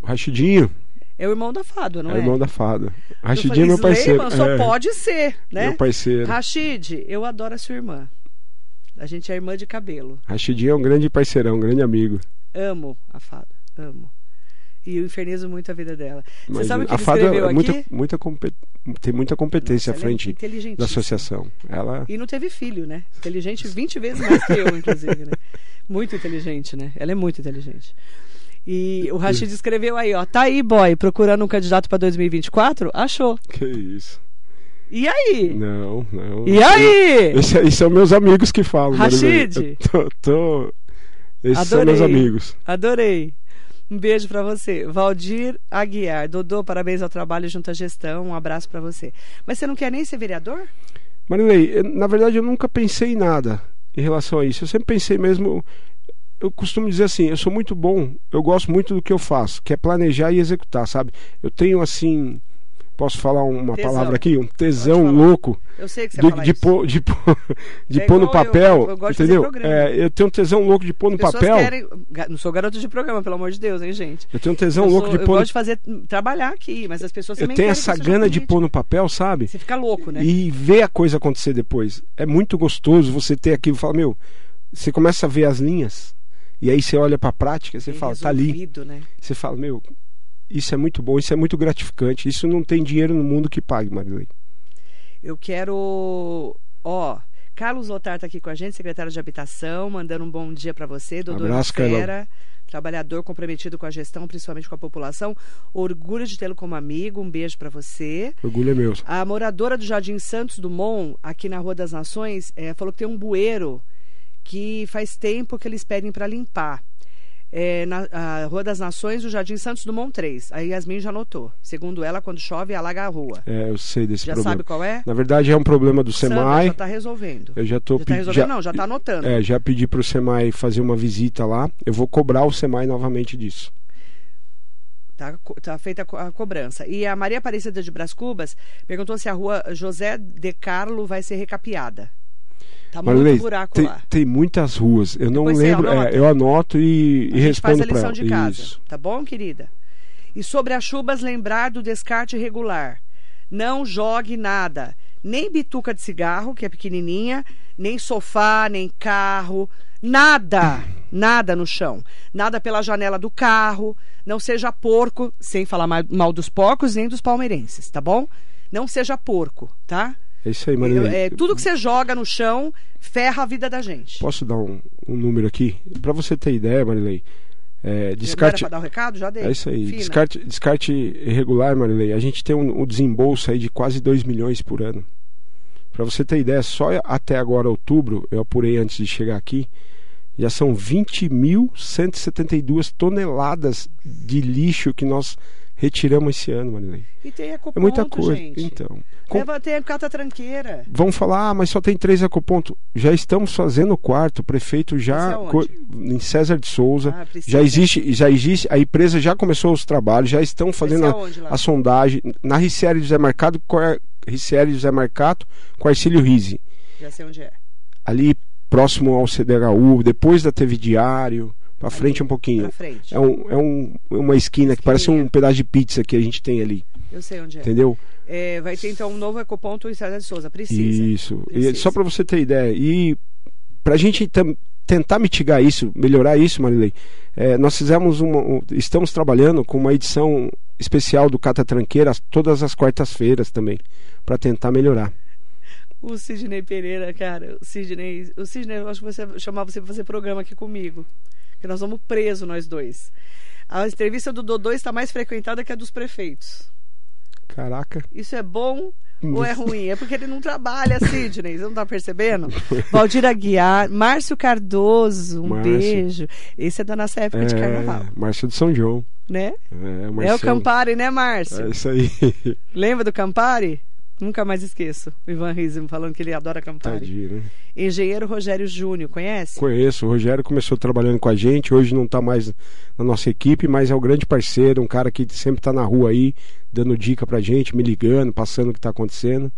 O Rachidinho É o irmão da Fado, não é é? irmão da fada. Falei, é meu parceiro. Sleiman só é, pode ser, né? Meu parceiro. Rashid, eu adoro a sua irmã. A gente é irmã de cabelo. Rachidinho é um grande parceirão, um grande amigo. Amo a Fada, amo. E eu infernizo muito a vida dela. Você sabe o que a ele fada escreveu é aqui? muita, muita compet- tem muita competência Nossa, à é frente da inteligentíssima. associação. Ela E não teve filho, né? Inteligente 20 vezes mais que eu, inclusive, né? Muito inteligente, né? Ela é muito inteligente. E o Rashid escreveu aí, ó. Tá aí, boy, procurando um candidato pra 2024? Achou. que isso. E aí? Não, não. E aí? Esse, esses são meus amigos que falam. Marilei. Rashid? Tô, tô- Esses são Adorei. meus amigos. Adorei. Um beijo para você. Valdir Aguiar. Dodô, parabéns ao trabalho junto à gestão. Um abraço para você. Mas você não quer nem ser vereador? Marilei, na verdade eu nunca pensei em nada em relação a isso. Eu sempre pensei mesmo. Eu costumo dizer assim, eu sou muito bom, eu gosto muito do que eu faço, que é planejar e executar, sabe? Eu tenho assim posso falar uma Tesão. palavra aqui? Um tesão louco Eu sei que você de, fala de isso. pôr, de pôr, de É pôr no igual eu, papel, eu gosto de entendeu? programa. É, eu tenho um tesão louco de pôr no As pessoas papel. querem- Não sou garoto de programa, pelo amor de Deus, hein, gente? Eu tenho um tesão eu louco sou- de eu pôr. gosto no- de fazer trabalhar aqui, mas as pessoas Eu tenho essa eu gana de pôr no papel, sabe? Você fica louco, né? E ver a coisa acontecer depois. É muito gostoso você ter aquilo e falar, meu, você começa a ver as linhas, e aí você olha pra prática, você Bem fala, tá ali. né? Você fala, meu, isso é muito bom, isso é muito gratificante. Isso não tem dinheiro no mundo que pague, Marilei. Eu quero. Ó, Carlos Lotar tá aqui com a gente, secretário de Habitação, mandando um bom dia para você, Dodô Abraço, Fera, trabalhador comprometido com a gestão, principalmente com a população. Orgulho de tê-lo como amigo, um beijo para você. Orgulho é meu. A moradora do Jardim Santos Dumont, aqui na Rua das Nações, eh, falou que tem um bueiro que faz tempo que eles pedem para limpar. É, na a Rua das Nações, o Jardim Santos Dumont 3. A Yasmin já notou. Segundo ela, quando chove, alaga a rua. É, eu sei desse Já problema. sabe qual é? Na verdade, é um problema do Sandra SEMAI. já está resolvendo. Eu já tô Já está resolvendo? Não, já está anotando. É, já pedi pro SEMAI fazer uma visita lá. Eu vou cobrar o SEMAI novamente disso. Tá, tá feita a cobrança. E a Maria Aparecida de Brás Cubas perguntou se a rua José de Carlo vai ser recapeada. Tá muito buraco tem, lá. tem muitas ruas. Eu não Depois você lembro. anota. é, eu anoto e, A e gente faz respondo a para lição ela. de casa. Isso. Tá bom, querida? E sobre as chuvas, lembrar do descarte irregular. Não jogue nada. Nem bituca de cigarro, que é pequenininha, nem sofá, nem carro, nada, nada no chão. Nada pela janela do carro. Não seja porco, sem falar ma- mal dos porcos nem dos palmeirenses, tá bom? Não seja porco, tá? É isso aí, Marilei. É, tudo que você joga no chão ferra a vida da gente. Posso dar um, um número aqui? Para você ter ideia, Marilei. É, descarte. era pra dar o recado? Já dei. É isso aí. Fina. Descarte, descarte irregular, Marilei. A gente tem um, um desembolso aí de quase 2 milhões por ano. Para você ter ideia, só até agora, outubro, eu apurei antes de chegar aqui, já são 20.172 toneladas de lixo que nós retiramos esse ano, Marilei. E tem É ecoponto, muita coisa. gente. Então, com- Leva, tem a cata tranqueira. vão falar, ah, mas só tem três ecopontos. Já estamos fazendo o quarto. O prefeito já é em César de Souza. Ah, já existe, já existe. A empresa já começou os trabalhos, já estão fazendo é a, onde a sondagem na Ricieri José Marcado, com a- José Marcato com Arcílio Rizzi. Já sei onde é. Ali próximo ao CDHU, depois da TV Diário, para frente um pouquinho. Frente. É, um, é um, uma esquina que parece um pedaço de pizza que a gente tem ali, Eu sei onde é. entendeu? É, vai ter então um novo ecoponto em César de Souza. Precisa. Isso. E Precisa. só para você ter ideia. E para a gente tentar mitigar isso, melhorar isso, Marilei, é, nós fizemos uma. um- estamos trabalhando com uma edição especial do Cata Tranqueira todas as quartas-feiras também, para tentar melhorar. O Sidney Pereira, cara, o Sidney, o Sidney, eu acho que você chamava você para fazer programa aqui comigo. Que nós vamos presos, nós dois. A entrevista do Dodô está mais frequentada que a dos prefeitos. Caraca. Isso é bom ou é ruim? É porque ele não trabalha, Sidney. Você não tá percebendo? Valdir Aguiar, Márcio Cardoso, um Márcio. beijo. Esse é da nossa época de carnaval, É, Márcio de São João. né? É, o É o. Campari, né, Márcio? É isso aí. Lembra do Campari? Nunca mais esqueço. O Ivan Rizzo falando que ele adora Campari. Tadinho, né? Engenheiro Rogério Júnior, conhece? Conheço, o Rogério começou trabalhando com a gente, hoje não está mais na nossa equipe, mas é um grande parceiro, um cara que sempre está na rua aí, dando dica pra gente, me ligando, passando o que está acontecendo.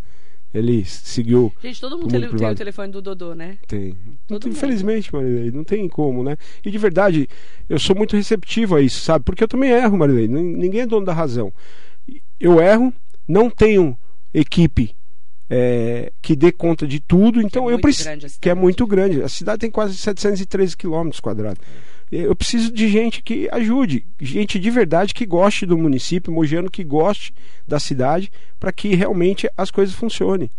Ele seguiu, Gente, todo mundo Do tem, mundo tem o privado. telefone do Dodô, né? tem. Todo mundo. Infelizmente, Marilei, não tem como, né? E de verdade, eu sou muito receptivo a isso, sabe? Porque eu também erro, Marilei, nin- ninguém é dono da razão. Eu erro, não tenho equipe é, que dê conta de tudo, então eu muito preciso. grande a cidade. Que é muito grande. A cidade tem quase 713 quilômetros quadrados. Eu preciso de gente que ajude, gente de verdade que goste do município, mogiano que goste da cidade, para que realmente as coisas funcionem.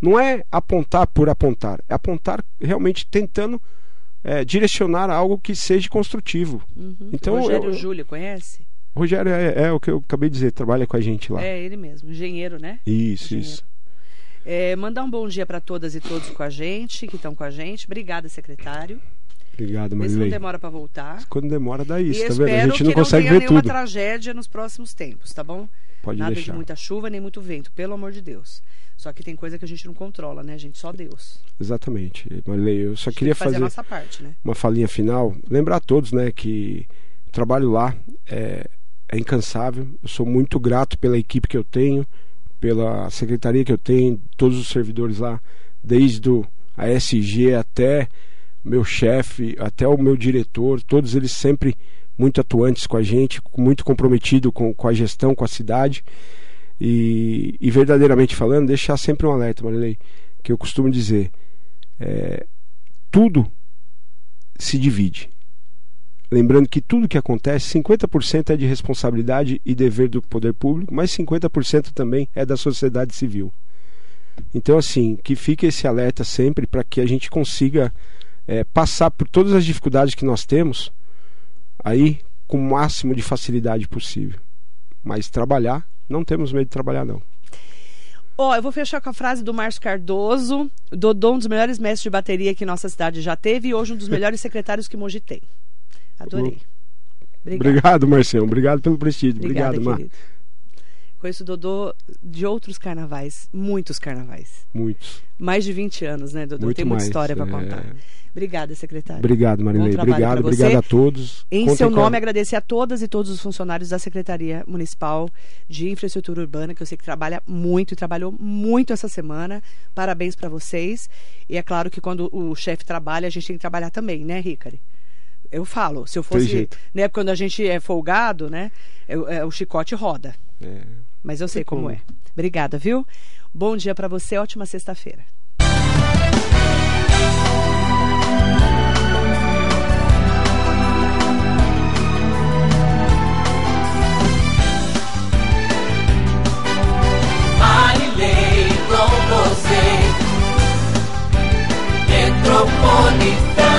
Não é apontar por apontar, é apontar realmente tentando é, direcionar algo que seja construtivo. Uhum. Então, Rogério eu- Júlio, conhece? O Rogério é, é o que eu acabei de dizer, trabalha com a gente lá. É ele mesmo, engenheiro, né? Isso, Engenheiro. isso. É, mandar um bom dia para todas e todos com a gente, que estão com a gente. Obrigada, secretário. Obrigado, Vê se não Marilei. demora para voltar. Quando demora, dá e isso, tá vendo? A gente não consegue tenha ver nenhuma tudo. tragédia nos próximos tempos, tá bom? Pode Nada deixar. de muita chuva nem muito vento, pelo amor de Deus. Só que tem coisa que a gente não controla, né, gente? Só Deus. Exatamente. Marilei, eu só queria fazer, fazer a nossa parte, né? uma falinha final. Lembrar a todos, né, que o trabalho lá é, é incansável. Eu sou muito grato pela equipe que eu tenho, pela secretaria que eu tenho, todos os servidores lá, desde a SG até meu chefe, até o meu diretor, todos eles sempre muito atuantes com a gente, muito comprometido com, com a gestão, com a cidade. E, e verdadeiramente falando, deixar sempre um alerta, Marilei, que eu costumo dizer: é, tudo se divide. Lembrando que tudo que acontece, 50% é de responsabilidade e dever do poder público, mas 50% também é da sociedade civil. Então, assim, que fique esse alerta sempre para que a gente consiga é, passar por todas as dificuldades que nós temos aí com o máximo de facilidade possível. Mas trabalhar, não temos medo de trabalhar, não. Ó, eu vou fechar com a frase do Márcio Cardoso. Dodô, um dos melhores mestres de bateria que nossa cidade já teve e hoje um dos melhores secretários que Mogi tem. Adorei. Obrigado, Marcião. Obrigado pelo prestígio. Obrigada, Obrigado, Mar. Conheço o Dodô de outros carnavais, muitos carnavais. Muitos. Mais de 20 anos, né, Dodô? Muito Tem muita mais, história para é. contar. Obrigada, secretário. Obrigado, Marilei. Obrigado, obrigado a todos. Em Contem seu nome, agradecer a todas e todos os funcionários da Secretaria Municipal de Infraestrutura Urbana, que eu sei que trabalha muito e trabalhou muito essa semana. Parabéns para vocês. E é claro que quando o chefe trabalha, a gente tem que trabalhar também, né, Ricari? eu falo, se eu fosse. Né, quando a gente é folgado, né? Eu, é, o chicote roda. É. Mas eu sei como é. Obrigada, viu? Bom dia para você, ótima sexta-feira. Com você, Metropolitana.